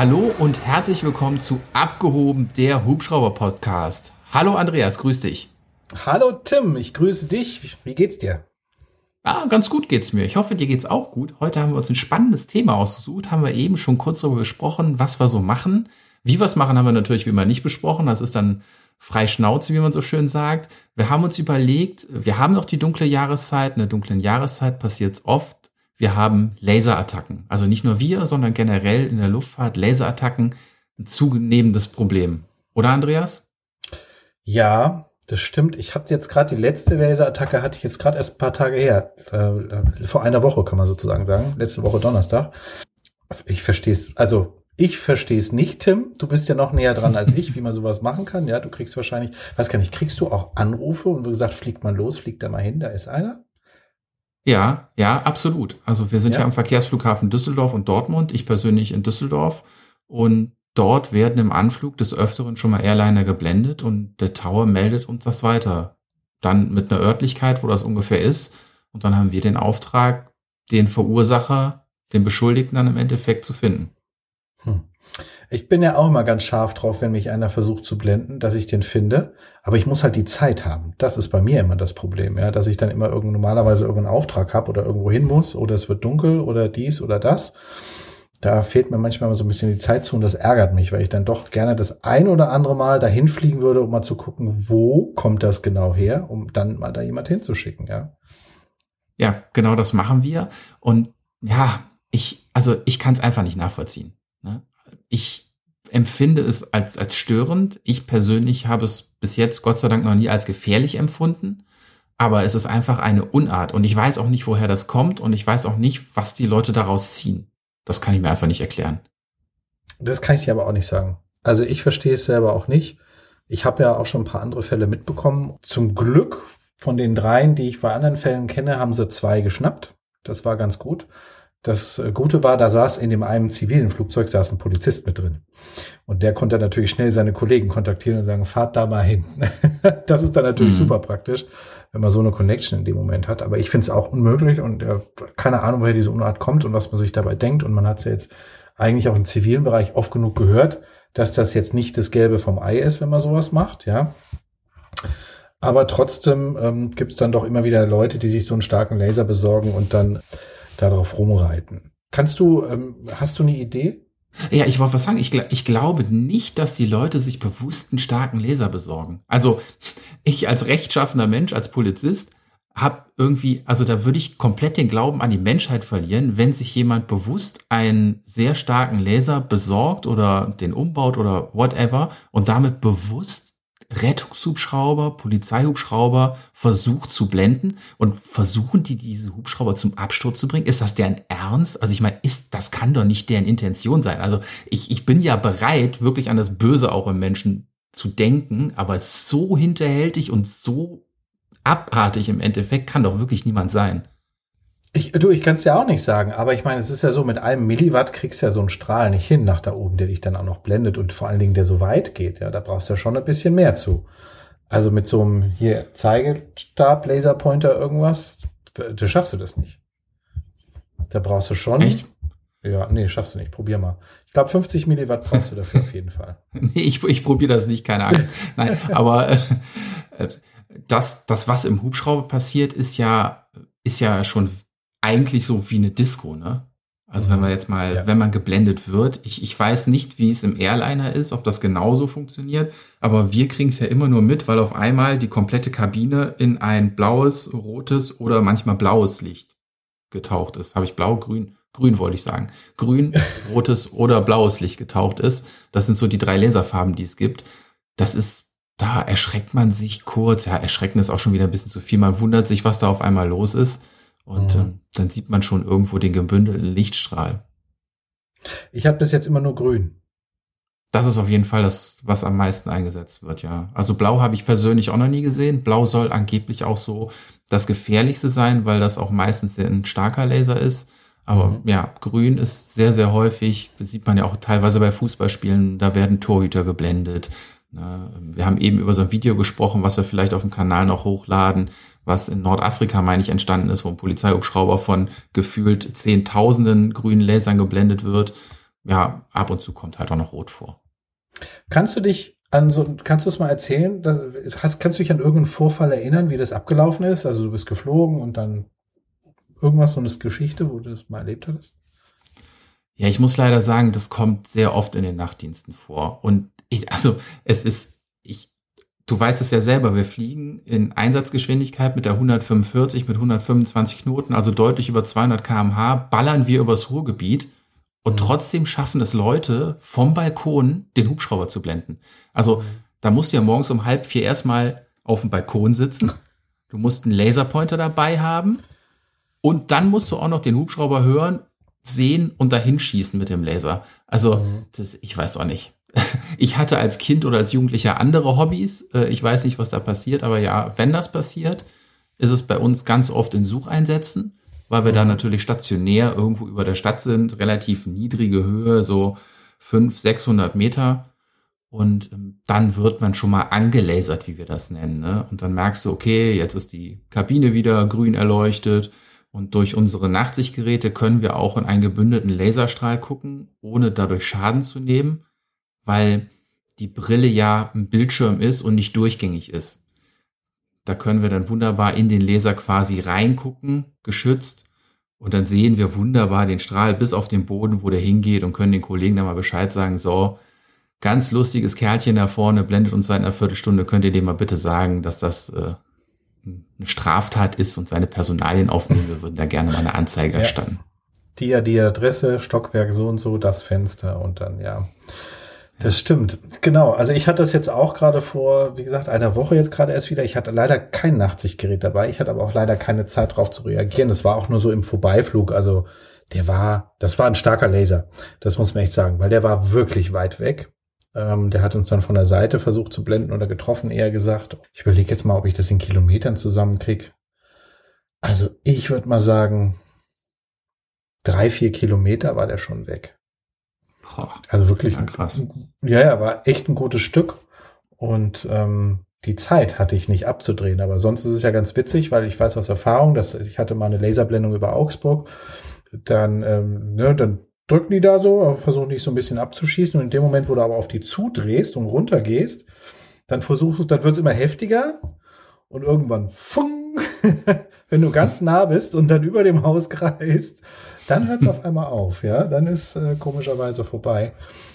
Hallo und herzlich willkommen zu Abgehoben, der Hubschrauber-Podcast. Hallo Andreas, grüß dich. Hallo Tim, ich grüße dich. Wie geht's dir? Ah, ganz gut geht's mir. Ich hoffe, dir geht's auch gut. Heute haben wir uns ein spannendes Thema ausgesucht, haben wir eben schon kurz darüber gesprochen, was wir so machen. Wie wir es machen, haben wir natürlich wie immer nicht besprochen. Das ist dann frei Schnauze, wie man so schön sagt. Wir haben uns überlegt, wir haben noch die dunkle Jahreszeit. In der dunklen Jahreszeit passiert es oft. Wir haben Laserattacken. Also nicht nur wir, sondern generell in der Luftfahrt Laserattacken ein zunehmendes Problem. Oder Andreas? Ja, das stimmt. Ich habe jetzt gerade die letzte Laserattacke hatte ich jetzt gerade erst ein paar Tage her. Äh, vor einer Woche kann man sozusagen sagen. Letzte Woche Donnerstag. Ich verstehe es. Also ich verstehe es nicht, Tim. Du bist ja noch näher dran als ich, wie man sowas machen kann. Ja, du kriegst wahrscheinlich, weiß gar nicht, kriegst du auch Anrufe und wie gesagt, fliegt mal los, fliegt da mal hin, da ist einer? Ja, ja, absolut. Also wir sind ja, ja am Verkehrsflughafen Düsseldorf und Dortmund. Ich persönlich in Düsseldorf. Und dort werden im Anflug des Öfteren schon mal Airliner geblendet und der Tower meldet uns das weiter. Dann mit einer Örtlichkeit, wo das ungefähr ist. Und dann haben wir den Auftrag, den Verursacher, den Beschuldigten dann im Endeffekt zu finden. Hm. Ich bin ja auch immer ganz scharf drauf, wenn mich einer versucht zu blenden, dass ich den finde. Aber ich muss halt die Zeit haben. Das ist bei mir immer das Problem, ja, dass ich dann immer irgend, normalerweise irgendeinen Auftrag habe oder irgendwo hin muss oder es wird dunkel oder dies oder das. Da fehlt mir manchmal so ein bisschen die Zeit zu und das ärgert mich, weil ich dann doch gerne das ein oder andere Mal dahin fliegen würde, um mal zu gucken, wo kommt das genau her, um dann mal da jemand hinzuschicken, ja. Ja, genau das machen wir. Und ja, ich, also ich kann es einfach nicht nachvollziehen. Ne? Ich empfinde es als, als störend. Ich persönlich habe es bis jetzt Gott sei Dank noch nie als gefährlich empfunden. Aber es ist einfach eine Unart. Und ich weiß auch nicht, woher das kommt. Und ich weiß auch nicht, was die Leute daraus ziehen. Das kann ich mir einfach nicht erklären. Das kann ich dir aber auch nicht sagen. Also ich verstehe es selber auch nicht. Ich habe ja auch schon ein paar andere Fälle mitbekommen. Zum Glück von den dreien, die ich bei anderen Fällen kenne, haben sie zwei geschnappt. Das war ganz gut. Das äh, Gute war, da saß in dem einen zivilen Flugzeug saß ein Polizist mit drin. Und der konnte natürlich schnell seine Kollegen kontaktieren und sagen, fahrt da mal hin. das ist dann natürlich mhm. super praktisch, wenn man so eine Connection in dem Moment hat. Aber ich finde es auch unmöglich und äh, keine Ahnung, woher diese Unart kommt und was man sich dabei denkt. Und man hat es ja jetzt eigentlich auch im zivilen Bereich oft genug gehört, dass das jetzt nicht das Gelbe vom Ei ist, wenn man sowas macht, ja. Aber trotzdem ähm, gibt es dann doch immer wieder Leute, die sich so einen starken Laser besorgen und dann darauf rumreiten. Kannst du, ähm, hast du eine Idee? Ja, ich wollte was sagen. Ich, ich glaube nicht, dass die Leute sich bewusst einen starken Laser besorgen. Also ich als rechtschaffener Mensch, als Polizist, habe irgendwie, also da würde ich komplett den Glauben an die Menschheit verlieren, wenn sich jemand bewusst einen sehr starken Laser besorgt oder den umbaut oder whatever und damit bewusst Rettungshubschrauber, Polizeihubschrauber versucht zu blenden und versuchen die diese Hubschrauber zum Absturz zu bringen? Ist das deren Ernst? Also ich meine, ist, das kann doch nicht deren Intention sein. Also ich, ich bin ja bereit, wirklich an das Böse auch im Menschen zu denken, aber so hinterhältig und so abartig im Endeffekt kann doch wirklich niemand sein. Ich, du, ich kann es dir auch nicht sagen, aber ich meine, es ist ja so, mit einem Milliwatt kriegst du ja so einen Strahl nicht hin nach da oben, der dich dann auch noch blendet und vor allen Dingen der so weit geht. Ja, da brauchst du ja schon ein bisschen mehr zu. Also mit so einem hier Zeigestab, Laserpointer, irgendwas, da schaffst du das nicht. Da brauchst du schon. Echt? Ja, nee, schaffst du nicht. Probier mal. Ich glaube, 50 Milliwatt brauchst du dafür auf jeden Fall. nee, ich, ich probiere das nicht, keine Angst. Nein, aber äh, das, das, was im Hubschrauber passiert, ist ja, ist ja schon eigentlich so wie eine Disco, ne? Also wenn man jetzt mal, ja. wenn man geblendet wird, ich, ich weiß nicht, wie es im Airliner ist, ob das genauso funktioniert, aber wir kriegen es ja immer nur mit, weil auf einmal die komplette Kabine in ein blaues, rotes oder manchmal blaues Licht getaucht ist. Habe ich blau, grün, grün wollte ich sagen. Grün, rotes oder blaues Licht getaucht ist. Das sind so die drei Laserfarben, die es gibt. Das ist, da erschreckt man sich kurz. Ja, erschrecken ist auch schon wieder ein bisschen zu viel. Man wundert sich, was da auf einmal los ist. Und mhm. ähm, dann sieht man schon irgendwo den gebündelten Lichtstrahl. Ich habe bis jetzt immer nur grün. Das ist auf jeden Fall das, was am meisten eingesetzt wird, ja. Also blau habe ich persönlich auch noch nie gesehen. Blau soll angeblich auch so das gefährlichste sein, weil das auch meistens ein starker Laser ist. Aber mhm. ja, grün ist sehr, sehr häufig, das sieht man ja auch teilweise bei Fußballspielen, da werden Torhüter geblendet. Ne? Wir haben eben über so ein Video gesprochen, was wir vielleicht auf dem Kanal noch hochladen was in Nordafrika, meine ich, entstanden ist, wo ein Polizeihubschrauber von gefühlt Zehntausenden grünen Lasern geblendet wird. ja, ab und zu kommt halt auch noch rot vor. Kannst du dich an so, kannst du es mal erzählen? Hast, kannst du dich an irgendeinen Vorfall erinnern, wie das abgelaufen ist? Also du bist geflogen und dann irgendwas, so eine Geschichte, wo du das mal erlebt hattest? Ja, ich muss leider sagen, das kommt sehr oft in den Nachtdiensten vor. Und ich, also es ist, du weißt es ja selber, wir fliegen in Einsatzgeschwindigkeit mit der 145, mit 125 Knoten, also deutlich über 200 kmh, ballern wir übers Ruhrgebiet und mhm. trotzdem schaffen es Leute vom Balkon den Hubschrauber zu blenden. Also mhm. da musst du ja morgens um halb vier erstmal auf dem Balkon sitzen. Du musst einen Laserpointer dabei haben und dann musst du auch noch den Hubschrauber hören, sehen und dahin schießen mit dem Laser. Also, mhm. das, ich weiß auch nicht. Ich hatte als Kind oder als Jugendlicher andere Hobbys. Äh, ich weiß nicht, was da passiert, aber ja, wenn das passiert, ist es bei uns ganz oft in Sucheinsätzen, weil wir mhm. da natürlich stationär irgendwo über der Stadt sind, relativ niedrige Höhe, so 500, 600 Meter. Und ähm, dann wird man schon mal angelasert, wie wir das nennen. Ne? Und dann merkst du, okay, jetzt ist die Kabine wieder grün erleuchtet und durch unsere Nachtsichtgeräte können wir auch in einen gebündelten Laserstrahl gucken, ohne dadurch Schaden zu nehmen, weil die Brille ja ein Bildschirm ist und nicht durchgängig ist. Da können wir dann wunderbar in den Laser quasi reingucken, geschützt. Und dann sehen wir wunderbar den Strahl bis auf den Boden, wo der hingeht und können den Kollegen dann mal Bescheid sagen, so, ganz lustiges Kerlchen da vorne, blendet uns seit einer Viertelstunde, könnt ihr dem mal bitte sagen, dass das äh, eine Straftat ist und seine Personalien aufnehmen, wir würden da gerne mal eine Anzeige ja. erstatten. Die, die Adresse, Stockwerk so und so, das Fenster und dann, ja. Das stimmt. Genau. Also ich hatte das jetzt auch gerade vor, wie gesagt, einer Woche jetzt gerade erst wieder. Ich hatte leider kein Nachtsichtgerät dabei. Ich hatte aber auch leider keine Zeit darauf zu reagieren. Das war auch nur so im Vorbeiflug. Also der war, das war ein starker Laser. Das muss man echt sagen, weil der war wirklich weit weg. Ähm, der hat uns dann von der Seite versucht zu blenden oder getroffen, eher gesagt. Ich überlege jetzt mal, ob ich das in Kilometern zusammenkriege. Also ich würde mal sagen, drei, vier Kilometer war der schon weg. Also wirklich ja, krass. Ja, ja, war echt ein gutes Stück. Und ähm, die Zeit hatte ich nicht abzudrehen. Aber sonst ist es ja ganz witzig, weil ich weiß aus Erfahrung, dass ich hatte mal eine Laserblendung über Augsburg. Dann, ähm, ne, dann drücken die da so, versuchen dich so ein bisschen abzuschießen. Und in dem Moment, wo du aber auf die zudrehst und runtergehst, dann versuchst du, dann wird es immer heftiger und irgendwann fung, wenn du ganz nah bist und dann über dem Haus kreist, dann hört es auf einmal auf, ja, dann ist äh, komischerweise vorbei.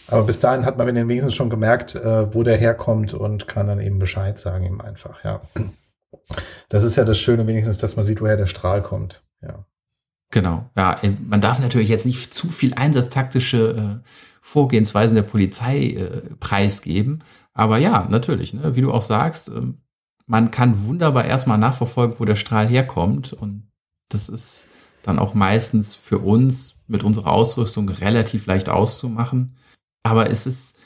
Aber bis dahin hat man wenigstens schon gemerkt, äh, wo der herkommt und kann dann eben Bescheid sagen, ihm einfach, ja. Das ist ja das Schöne wenigstens, dass man sieht, woher der Strahl kommt, ja. Genau, ja, äh, man darf natürlich jetzt nicht zu viel einsatztaktische äh, Vorgehensweisen der Polizei äh, preisgeben, aber ja, natürlich, ne, wie du auch sagst, äh, man kann wunderbar erstmal nachverfolgen, wo der Strahl herkommt und das ist dann auch meistens für uns mit unserer Ausrüstung relativ leicht auszumachen, aber es ist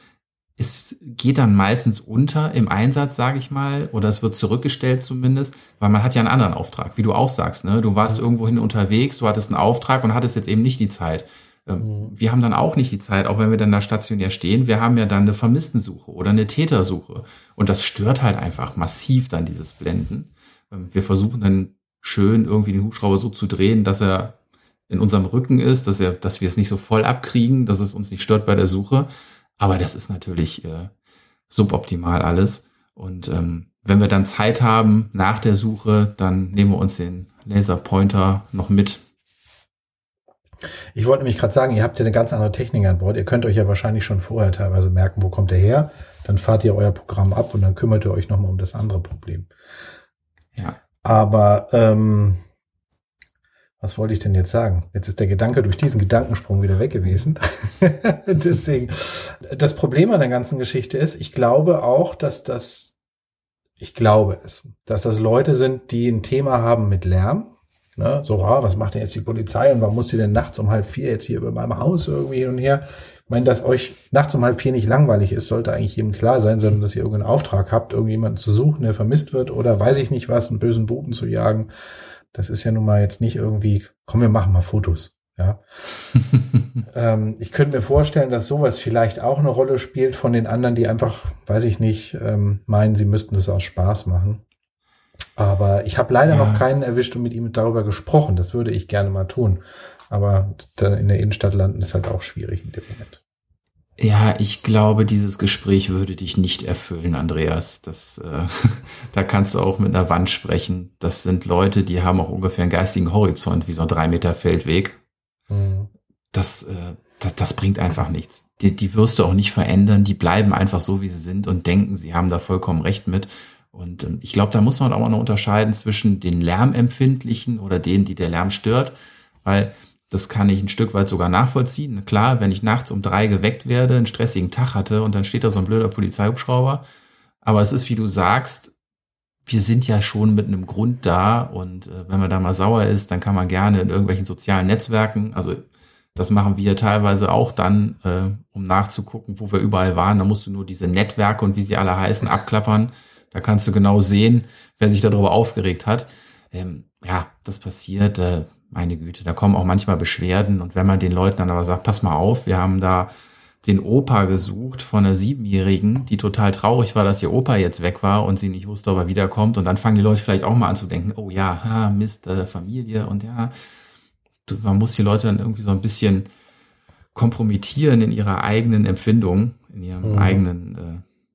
es geht dann meistens unter im Einsatz, sage ich mal, oder es wird zurückgestellt zumindest, weil man hat ja einen anderen Auftrag, wie du auch sagst. Ne? Du warst irgendwohin unterwegs, du hattest einen Auftrag und hattest jetzt eben nicht die Zeit. Ähm, mhm. Wir haben dann auch nicht die Zeit, auch wenn wir dann da stationär stehen. Wir haben ja dann eine Vermisstensuche oder eine Tätersuche. Und das stört halt einfach massiv dann dieses Blenden. Ähm, wir versuchen dann schön irgendwie den Hubschrauber so zu drehen, dass er in unserem Rücken ist, dass er, dass wir es nicht so voll abkriegen, dass es uns nicht stört bei der Suche. Aber das ist natürlich äh, suboptimal alles. Und ähm, wenn wir dann Zeit haben nach der Suche, dann nehmen wir uns den Laserpointer noch mit. Ich wollte nämlich gerade sagen, ihr habt ja eine ganz andere Technik an Bord. Ihr könnt euch ja wahrscheinlich schon vorher teilweise merken, wo kommt der her. Dann fahrt ihr euer Programm ab und dann kümmert ihr euch nochmal um das andere Problem. Ja. Aber ähm, was wollte ich denn jetzt sagen? Jetzt ist der Gedanke durch diesen Gedankensprung wieder weg gewesen. Deswegen, das Problem an der ganzen Geschichte ist, ich glaube auch, dass das, ich glaube es, dass das Leute sind, die ein Thema haben mit Lärm. Ne? So, ah, was macht denn jetzt die Polizei und warum muss sie denn nachts um halb vier jetzt hier über meinem Haus irgendwie hin und her? Ich meine, dass euch nachts um halb vier nicht langweilig ist, sollte eigentlich jedem klar sein, sondern dass ihr irgendeinen Auftrag habt, irgendjemanden zu suchen, der vermisst wird oder weiß ich nicht was, einen bösen Buben zu jagen das ist ja nun mal jetzt nicht irgendwie, komm, wir machen mal Fotos. Ja. ähm, ich könnte mir vorstellen, dass sowas vielleicht auch eine Rolle spielt von den anderen, die einfach, weiß ich nicht, ähm, meinen, sie müssten das aus Spaß machen. Aber ich habe leider ja. noch keinen erwischt und mit ihm darüber gesprochen. Das würde ich gerne mal tun. Aber in der Innenstadt landen ist halt auch schwierig in dem Moment. Ja, ich glaube, dieses Gespräch würde dich nicht erfüllen, Andreas. Das, äh, da kannst du auch mit einer Wand sprechen. Das sind Leute, die haben auch ungefähr einen geistigen Horizont wie so ein drei Meter Feldweg. Mhm. Das, äh, das, das bringt einfach nichts. Die, die wirst du auch nicht verändern. Die bleiben einfach so, wie sie sind und denken, sie haben da vollkommen recht mit. Und ähm, ich glaube, da muss man auch noch unterscheiden zwischen den Lärmempfindlichen oder denen, die der Lärm stört, weil das kann ich ein Stück weit sogar nachvollziehen. Klar, wenn ich nachts um drei geweckt werde, einen stressigen Tag hatte und dann steht da so ein blöder Polizeihubschrauber. Aber es ist, wie du sagst, wir sind ja schon mit einem Grund da und äh, wenn man da mal sauer ist, dann kann man gerne in irgendwelchen sozialen Netzwerken, also das machen wir teilweise auch dann, äh, um nachzugucken, wo wir überall waren. Da musst du nur diese Netzwerke und wie sie alle heißen abklappern. Da kannst du genau sehen, wer sich darüber aufgeregt hat. Ähm, ja, das passiert. Äh, meine Güte, da kommen auch manchmal Beschwerden. Und wenn man den Leuten dann aber sagt, pass mal auf, wir haben da den Opa gesucht von einer Siebenjährigen, die total traurig war, dass ihr Opa jetzt weg war und sie nicht wusste, ob er wiederkommt. Und dann fangen die Leute vielleicht auch mal an zu denken, oh ja, ha, Mist, äh, Familie und ja, man muss die Leute dann irgendwie so ein bisschen kompromittieren in ihrer eigenen Empfindung, in ihrem mhm. eigenen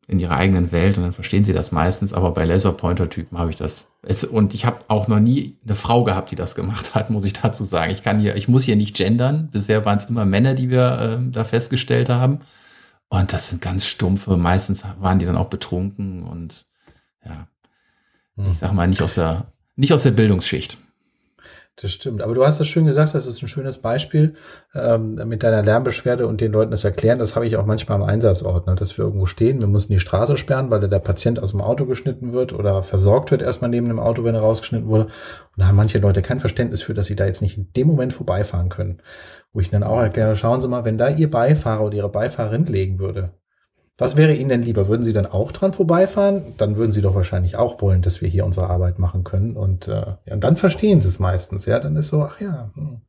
in ihrer eigenen Welt und dann verstehen sie das meistens. Aber bei Laserpointer-Typen habe ich das. Und ich habe auch noch nie eine Frau gehabt, die das gemacht hat, muss ich dazu sagen. Ich kann hier, ich muss hier nicht gendern. Bisher waren es immer Männer, die wir äh, da festgestellt haben. Und das sind ganz stumpfe. Meistens waren die dann auch betrunken und ja, hm. ich sag mal nicht aus der nicht aus der Bildungsschicht. Das stimmt. Aber du hast es schön gesagt, das ist ein schönes Beispiel ähm, mit deiner Lärmbeschwerde und den Leuten das erklären. Das habe ich auch manchmal am Einsatzort, ne, dass wir irgendwo stehen. Wir müssen die Straße sperren, weil der Patient aus dem Auto geschnitten wird oder versorgt wird erstmal neben dem Auto, wenn er rausgeschnitten wurde. Und da haben manche Leute kein Verständnis für, dass sie da jetzt nicht in dem Moment vorbeifahren können. Wo ich dann auch erkläre, schauen Sie mal, wenn da Ihr Beifahrer oder Ihre Beifahrerin legen würde, was wäre Ihnen denn lieber? Würden Sie dann auch dran vorbeifahren? Dann würden Sie doch wahrscheinlich auch wollen, dass wir hier unsere Arbeit machen können. Und, äh, ja, und dann verstehen Sie es meistens. Ja, dann ist so, ach ja, hm.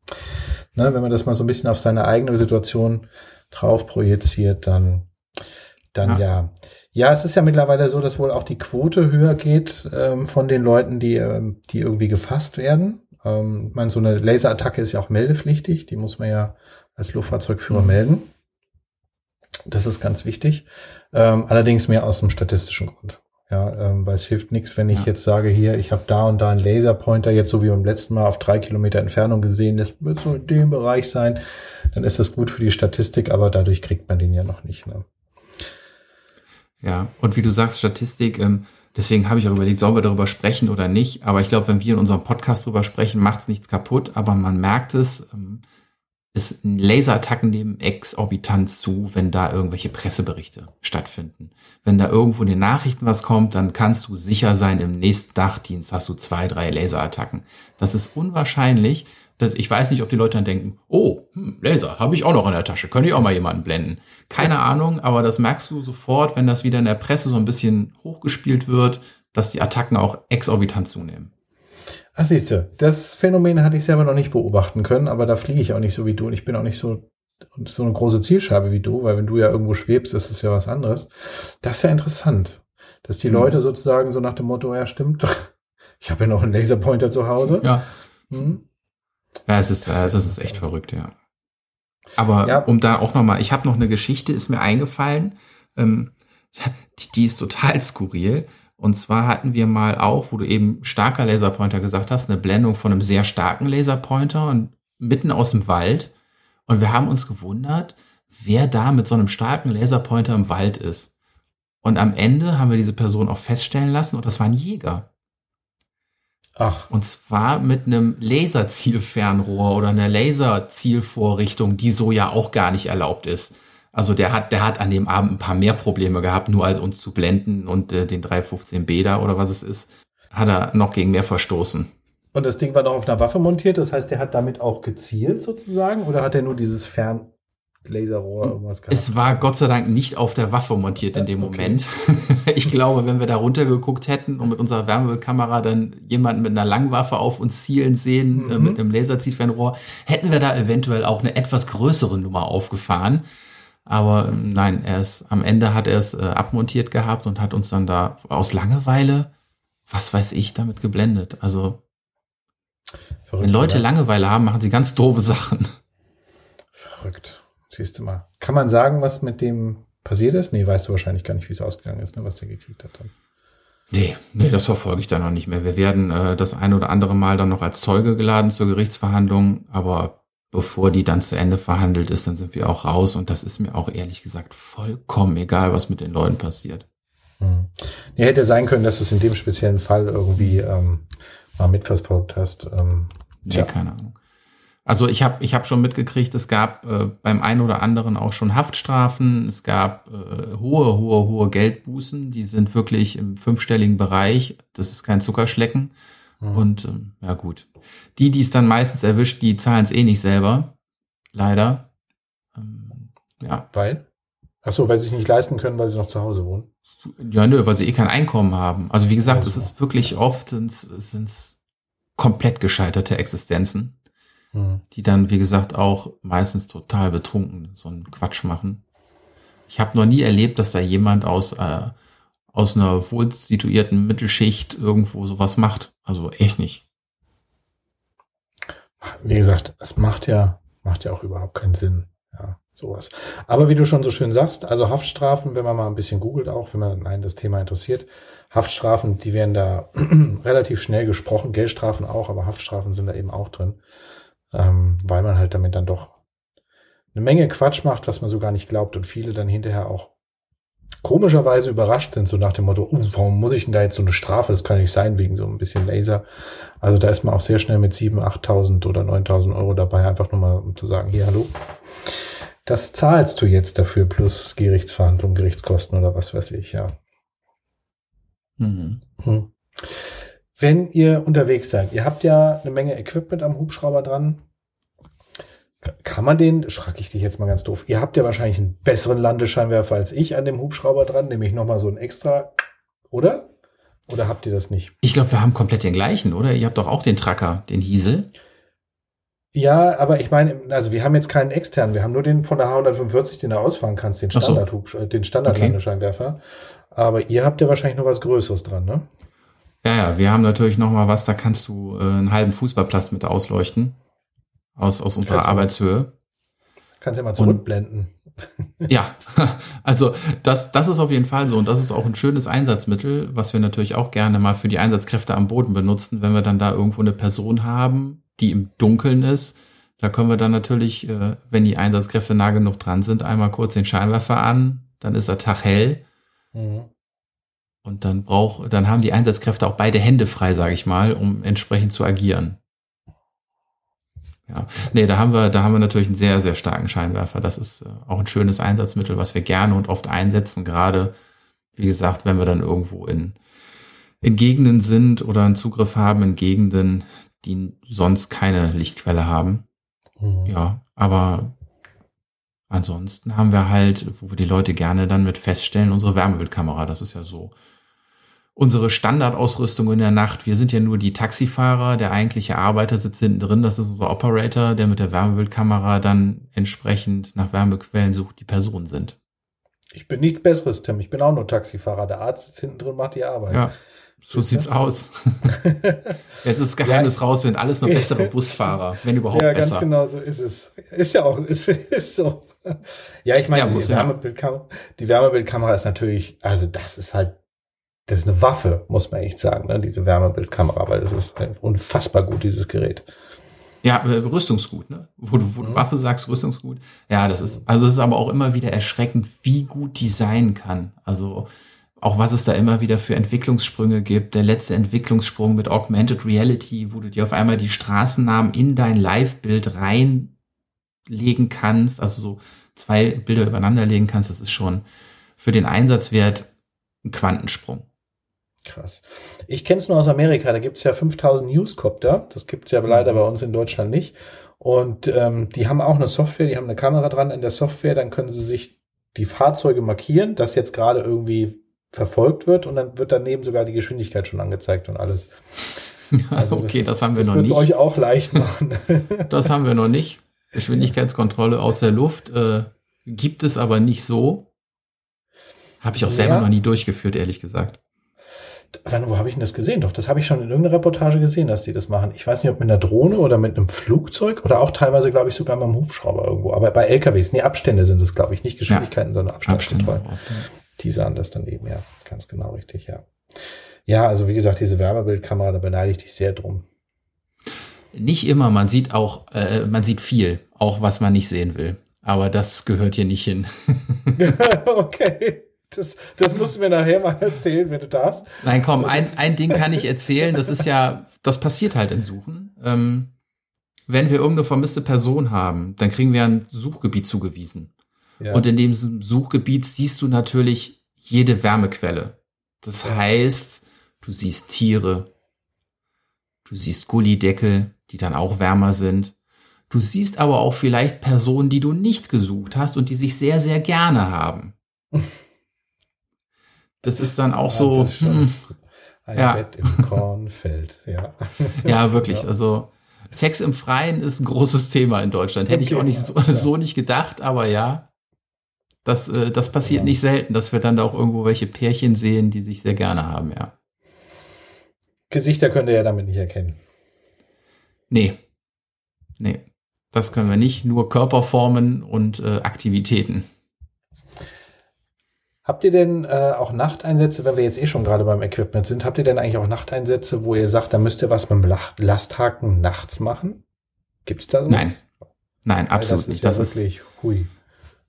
ne, wenn man das mal so ein bisschen auf seine eigene Situation drauf projiziert, dann, dann ja. ja. Ja, es ist ja mittlerweile so, dass wohl auch die Quote höher geht ähm, von den Leuten, die, ähm, die irgendwie gefasst werden. Ähm, ich meine, so eine Laserattacke ist ja auch meldepflichtig. Die muss man ja als Luftfahrzeugführer mhm. melden. Das ist ganz wichtig. Ähm, allerdings mehr aus dem statistischen Grund. Ja, ähm, weil es hilft nichts, wenn ich ja. jetzt sage, hier, ich habe da und da einen Laserpointer, jetzt so wie beim letzten Mal auf drei Kilometer Entfernung gesehen, das wird so in dem Bereich sein, dann ist das gut für die Statistik, aber dadurch kriegt man den ja noch nicht. Ne? Ja, und wie du sagst, Statistik, ähm, deswegen habe ich auch überlegt, sollen wir darüber sprechen oder nicht, aber ich glaube, wenn wir in unserem Podcast darüber sprechen, macht es nichts kaputt, aber man merkt es, ähm, es Laserattacken nehmen exorbitant zu, wenn da irgendwelche Presseberichte stattfinden. Wenn da irgendwo in den Nachrichten was kommt, dann kannst du sicher sein, im nächsten Dachdienst hast du zwei, drei Laserattacken. Das ist unwahrscheinlich. Dass, ich weiß nicht, ob die Leute dann denken, oh, hm, Laser, habe ich auch noch in der Tasche, könnte ich auch mal jemanden blenden. Keine Ahnung, aber das merkst du sofort, wenn das wieder in der Presse so ein bisschen hochgespielt wird, dass die Attacken auch exorbitant zunehmen. Ach siehst du, das Phänomen hatte ich selber noch nicht beobachten können, aber da fliege ich auch nicht so wie du und ich bin auch nicht so so eine große Zielscheibe wie du, weil wenn du ja irgendwo schwebst, ist es ja was anderes. Das ist ja interessant, dass die mhm. Leute sozusagen so nach dem Motto, ja stimmt, ich habe ja noch einen Laserpointer zu Hause. Ja. Mhm. Ja, es ist, das, äh, das ist echt verrückt, ja. Aber ja. um da auch nochmal, ich habe noch eine Geschichte, ist mir eingefallen, ähm, die, die ist total skurril. Und zwar hatten wir mal auch, wo du eben starker Laserpointer gesagt hast, eine Blendung von einem sehr starken Laserpointer und mitten aus dem Wald. Und wir haben uns gewundert, wer da mit so einem starken Laserpointer im Wald ist. Und am Ende haben wir diese Person auch feststellen lassen und das war ein Jäger. Ach. Und zwar mit einem Laserzielfernrohr oder einer Laserzielvorrichtung, die so ja auch gar nicht erlaubt ist. Also der hat, der hat an dem Abend ein paar mehr Probleme gehabt, nur als uns zu blenden und äh, den 315B da oder was es ist, hat er noch gegen mehr verstoßen. Und das Ding war noch auf einer Waffe montiert, das heißt, der hat damit auch gezielt sozusagen oder hat er nur dieses Fern Laserrohr irgendwas gehabt? Es war Gott sei Dank nicht auf der Waffe montiert in dem okay. Moment. ich glaube, wenn wir da runtergeguckt hätten und mit unserer Wärmebildkamera dann jemanden mit einer Langwaffe auf uns zielen sehen, mhm. äh, mit einem Laserzielfernrohr, hätten wir da eventuell auch eine etwas größere Nummer aufgefahren. Aber ähm, nein, er ist, am Ende hat er es äh, abmontiert gehabt und hat uns dann da aus Langeweile, was weiß ich, damit geblendet. Also. Verrückt, Wenn Leute oder? Langeweile haben, machen sie ganz doofe Sachen. Verrückt. Siehst du mal. Kann man sagen, was mit dem passiert ist? Nee, weißt du wahrscheinlich gar nicht, wie es ausgegangen ist, ne, was der gekriegt hat dann. Nee, nee, das verfolge ich dann noch nicht mehr. Wir werden äh, das ein oder andere Mal dann noch als Zeuge geladen zur Gerichtsverhandlung, aber bevor die dann zu Ende verhandelt ist, dann sind wir auch raus und das ist mir auch ehrlich gesagt vollkommen egal, was mit den Leuten passiert. Hm. Nee, hätte sein können, dass du es in dem speziellen Fall irgendwie ähm, mal mitverfolgt hast. Ähm, nee, ja. keine Ahnung. Also ich habe ich hab schon mitgekriegt, es gab äh, beim einen oder anderen auch schon Haftstrafen, es gab äh, hohe, hohe, hohe Geldbußen, die sind wirklich im fünfstelligen Bereich, das ist kein Zuckerschlecken. Mhm. Und ähm, ja gut. Die, die es dann meistens erwischt, die zahlen es eh nicht selber. Leider. Ähm, ja. Weil? Ach so, weil sie es nicht leisten können, weil sie noch zu Hause wohnen. Ja, nö, weil sie eh kein Einkommen haben. Also wie gesagt, es ist wirklich oft sind es komplett gescheiterte Existenzen mhm. die dann, wie gesagt, auch meistens total betrunken so einen Quatsch machen. Ich habe noch nie erlebt, dass da jemand aus, äh, aus einer wohl situierten Mittelschicht irgendwo sowas macht. Also echt nicht. Wie gesagt, es macht ja, macht ja auch überhaupt keinen Sinn. Ja, sowas. Aber wie du schon so schön sagst, also Haftstrafen, wenn man mal ein bisschen googelt, auch wenn man einen das Thema interessiert, Haftstrafen, die werden da relativ schnell gesprochen, Geldstrafen auch, aber Haftstrafen sind da eben auch drin ähm, weil man halt damit dann doch eine Menge Quatsch macht, was man so gar nicht glaubt und viele dann hinterher auch komischerweise überrascht sind, so nach dem Motto, uh, warum muss ich denn da jetzt so eine Strafe? Das kann nicht sein, wegen so ein bisschen Laser. Also da ist man auch sehr schnell mit 7.000, 8.000 oder 9.000 Euro dabei, einfach nur mal um zu sagen, hier, hallo, das zahlst du jetzt dafür plus Gerichtsverhandlung, Gerichtskosten oder was weiß ich, ja. Mhm. Hm. Wenn ihr unterwegs seid, ihr habt ja eine Menge Equipment am Hubschrauber dran. Kann man den, frage ich dich jetzt mal ganz doof, ihr habt ja wahrscheinlich einen besseren Landescheinwerfer als ich an dem Hubschrauber dran, nämlich nochmal so ein extra, oder? Oder habt ihr das nicht? Ich glaube, wir haben komplett den gleichen, oder? Ihr habt doch auch den Tracker, den Hiesel. Ja, aber ich meine, also wir haben jetzt keinen externen, wir haben nur den von der H145, den du ausfahren kannst, den Standard, so. den Standard okay. Landescheinwerfer. Aber ihr habt ja wahrscheinlich noch was Größeres dran, ne? Ja, ja, wir haben natürlich noch mal was, da kannst du äh, einen halben Fußballplatz mit ausleuchten. Aus, aus unserer kannst Arbeitshöhe. Kannst ja mal zurückblenden. Und, ja, also das, das ist auf jeden Fall so und das ist auch ein schönes Einsatzmittel, was wir natürlich auch gerne mal für die Einsatzkräfte am Boden benutzen, wenn wir dann da irgendwo eine Person haben, die im Dunkeln ist. Da können wir dann natürlich, äh, wenn die Einsatzkräfte nah genug dran sind, einmal kurz den Scheinwerfer an, dann ist der Tag hell. Mhm. Und dann braucht, dann haben die Einsatzkräfte auch beide Hände frei, sage ich mal, um entsprechend zu agieren. Ja, nee, da haben wir, da haben wir natürlich einen sehr, sehr starken Scheinwerfer. Das ist äh, auch ein schönes Einsatzmittel, was wir gerne und oft einsetzen. Gerade, wie gesagt, wenn wir dann irgendwo in, in Gegenden sind oder einen Zugriff haben in Gegenden, die sonst keine Lichtquelle haben. Mhm. Ja, aber ansonsten haben wir halt, wo wir die Leute gerne dann mit feststellen, unsere Wärmebildkamera. Das ist ja so unsere Standardausrüstung in der Nacht. Wir sind ja nur die Taxifahrer, der eigentliche Arbeiter sitzt hinten drin, das ist unser Operator, der mit der Wärmebildkamera dann entsprechend nach Wärmequellen sucht, die Personen sind. Ich bin nichts Besseres, Tim. Ich bin auch nur Taxifahrer. Der Arzt sitzt hinten drin, macht die Arbeit. Ja, so Siehst sieht's du? aus. Jetzt ist das Geheimnis ja, raus, wir sind alles nur bessere Busfahrer, wenn überhaupt ja, besser. Ja, ganz genau so ist es. Ist ja auch, ist, ist so. Ja, ich meine, ja, die, Wärmebildkamera, die Wärmebildkamera ist natürlich, also das ist halt das ist eine Waffe, muss man echt sagen, ne? diese Wärmebildkamera, weil das ist unfassbar gut, dieses Gerät. Ja, äh, Rüstungsgut, ne? Wo du, wo du mhm. Waffe sagst, Rüstungsgut. Ja, das ist, also es ist aber auch immer wieder erschreckend, wie gut die sein kann. Also auch was es da immer wieder für Entwicklungssprünge gibt. Der letzte Entwicklungssprung mit Augmented Reality, wo du dir auf einmal die Straßennamen in dein Live-Bild reinlegen kannst, also so zwei Bilder übereinander legen kannst, das ist schon für den Einsatzwert ein Quantensprung. Krass. Ich kenne es nur aus Amerika, da gibt es ja 5000 Newscopter, das gibt es ja leider bei uns in Deutschland nicht. Und ähm, die haben auch eine Software, die haben eine Kamera dran in der Software, dann können sie sich die Fahrzeuge markieren, dass jetzt gerade irgendwie verfolgt wird und dann wird daneben sogar die Geschwindigkeit schon angezeigt und alles. Also okay, das, das haben wir das noch nicht. Das euch auch leicht machen. das haben wir noch nicht. Geschwindigkeitskontrolle aus der Luft äh, gibt es aber nicht so. Habe ich auch selber ja. noch nie durchgeführt, ehrlich gesagt. Wann, wo habe ich denn das gesehen? Doch, das habe ich schon in irgendeiner Reportage gesehen, dass die das machen. Ich weiß nicht, ob mit einer Drohne oder mit einem Flugzeug oder auch teilweise, glaube ich, sogar mit einem Hubschrauber irgendwo. Aber bei LKWs, nee, Abstände sind es, glaube ich, nicht Geschwindigkeiten, ja. sondern Abstandskontrollen. Die sahen das dann eben, ja, ganz genau richtig, ja. Ja, also wie gesagt, diese Wärmebildkamera, da beneide ich dich sehr drum. Nicht immer, man sieht auch, äh, man sieht viel, auch was man nicht sehen will. Aber das gehört hier nicht hin. okay. Das, das musst du mir nachher mal erzählen, wenn du darfst. Nein, komm, ein, ein Ding kann ich erzählen. Das ist ja, das passiert halt in Suchen. Ähm, wenn wir irgendeine vermisste Person haben, dann kriegen wir ein Suchgebiet zugewiesen. Ja. Und in dem Suchgebiet siehst du natürlich jede Wärmequelle. Das heißt, du siehst Tiere, du siehst Gullideckel, die dann auch wärmer sind. Du siehst aber auch vielleicht Personen, die du nicht gesucht hast und die sich sehr, sehr gerne haben. Das ist dann auch ja, so. Hm, ein ja. Bett im Kornfeld, ja. Ja, wirklich. Ja. Also Sex im Freien ist ein großes Thema in Deutschland. Hätte okay, ich auch nicht so, so, nicht gedacht, aber ja. Das, äh, das passiert nicht selten, dass wir dann da auch irgendwo welche Pärchen sehen, die sich sehr gerne haben, ja. Gesichter könnt ihr ja damit nicht erkennen. Nee. Nee. Das können wir nicht, nur Körperformen und äh, Aktivitäten. Habt ihr denn äh, auch Nachteinsätze, wenn wir jetzt eh schon gerade beim Equipment sind, habt ihr denn eigentlich auch Nachteinsätze, wo ihr sagt, da müsst ihr was mit dem Lasthaken nachts machen? Gibt's da sowas? Nein. Nein, absolut das nicht. Ja das ist hui.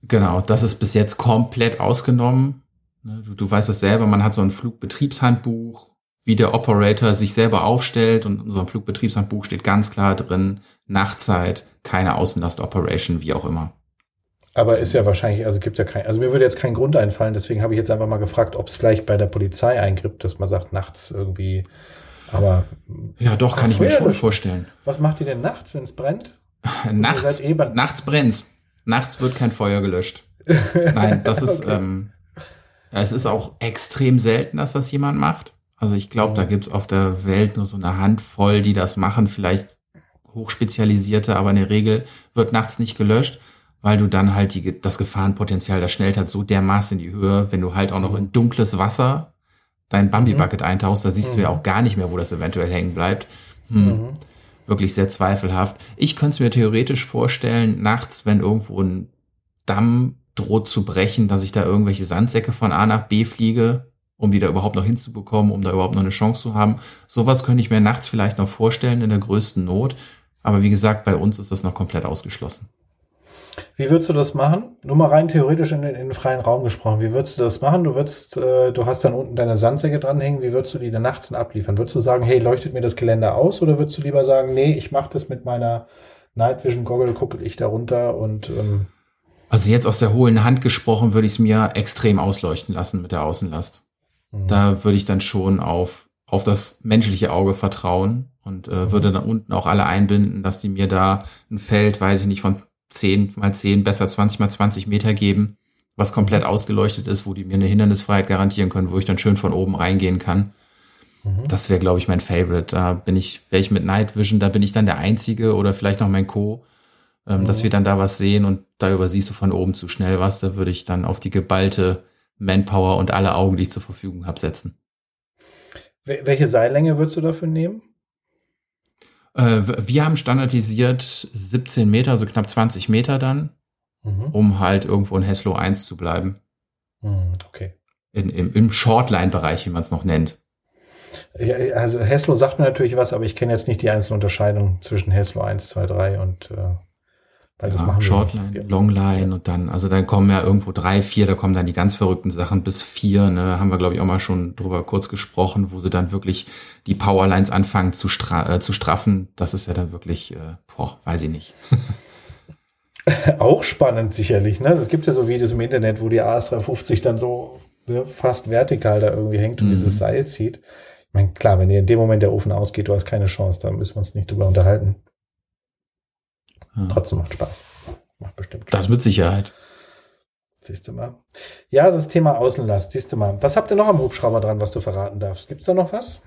Genau, das ist bis jetzt komplett ausgenommen. Ne, du, du weißt es selber, man hat so ein Flugbetriebshandbuch, wie der Operator sich selber aufstellt und in so einem Flugbetriebshandbuch steht ganz klar drin, Nachtzeit, keine Außenlast-Operation, wie auch immer. Aber ist ja wahrscheinlich, also gibt ja kein, also mir würde jetzt kein Grund einfallen, deswegen habe ich jetzt einfach mal gefragt, ob es vielleicht bei der Polizei eingrippt, dass man sagt, nachts irgendwie, aber. Ja, doch, kann ich mir schon vorstellen. Was macht ihr denn nachts, wenn es brennt? nachts, eh nachts brennt's. Nachts wird kein Feuer gelöscht. Nein, das ist, okay. ähm, es ist auch extrem selten, dass das jemand macht. Also ich glaube, mhm. da gibt's auf der Welt nur so eine Handvoll, die das machen, vielleicht hochspezialisierte, aber in der Regel wird nachts nicht gelöscht weil du dann halt die, das Gefahrenpotenzial der Schnelltat so dermaßen in die Höhe, wenn du halt auch noch in dunkles Wasser dein Bambi-Bucket mhm. eintauchst, da siehst mhm. du ja mhm. auch gar nicht mehr, wo das eventuell hängen bleibt. Hm. Mhm. Wirklich sehr zweifelhaft. Ich könnte es mir theoretisch vorstellen, nachts, wenn irgendwo ein Damm droht zu brechen, dass ich da irgendwelche Sandsäcke von A nach B fliege, um die da überhaupt noch hinzubekommen, um da überhaupt noch eine Chance zu haben. Sowas könnte ich mir nachts vielleicht noch vorstellen in der größten Not. Aber wie gesagt, bei uns ist das noch komplett ausgeschlossen. Wie würdest du das machen? Nur mal rein theoretisch in den, in den freien Raum gesprochen. Wie würdest du das machen? Du würdest, äh, du hast dann unten deine Sandsäcke dranhängen. Wie würdest du die dann nachts abliefern? Würdest du sagen, hey, leuchtet mir das Geländer aus? Oder würdest du lieber sagen, nee, ich mache das mit meiner Night Vision Goggle, gucke ich da runter und ähm also jetzt aus der hohlen Hand gesprochen, würde ich es mir extrem ausleuchten lassen mit der Außenlast. Mhm. Da würde ich dann schon auf, auf das menschliche Auge vertrauen und äh, mhm. würde dann unten auch alle einbinden, dass die mir da ein Feld, weiß ich nicht, von 10 mal 10, besser 20 mal 20 Meter geben, was komplett ausgeleuchtet ist, wo die mir eine Hindernisfreiheit garantieren können, wo ich dann schön von oben reingehen kann. Mhm. Das wäre, glaube ich, mein Favorite. Da bin ich, wäre ich mit Night Vision, da bin ich dann der Einzige oder vielleicht noch mein Co., ähm, mhm. dass wir dann da was sehen und da übersiehst du von oben zu schnell was. Da würde ich dann auf die geballte Manpower und alle Augen, die ich zur Verfügung habe, setzen. Welche Seillänge würdest du dafür nehmen? Äh, wir haben standardisiert 17 Meter, also knapp 20 Meter dann, mhm. um halt irgendwo in Heslo 1 zu bleiben. Mhm, okay. In, im, Im Shortline-Bereich, wie man es noch nennt. Ja, also Heslo sagt mir natürlich was, aber ich kenne jetzt nicht die einzelne Unterscheidung zwischen Heslo 1, 2, 3 und äh, weil das ja, machen wir Shortline, nicht. Longline und dann, also dann kommen ja irgendwo drei, vier, da kommen dann die ganz verrückten Sachen bis vier, ne, haben wir glaube ich auch mal schon drüber kurz gesprochen, wo sie dann wirklich die Powerlines anfangen zu, stra äh, zu straffen. Das ist ja dann wirklich, äh, boah, weiß ich nicht. auch spannend sicherlich, ne? Es gibt ja so Videos im Internet, wo die AS350 dann so ne, fast vertikal da irgendwie hängt und mhm. dieses Seil zieht. Ich meine, klar, wenn dir in dem Moment der Ofen ausgeht, du hast keine Chance, da müssen wir uns nicht drüber unterhalten. Ja. Trotzdem macht Spaß. Macht bestimmt Spaß. Das mit Sicherheit. Siehst du mal. Ja, das Thema Außenlast. Siehst du mal. Was habt ihr noch am Hubschrauber dran, was du verraten darfst? Gibt es da noch was?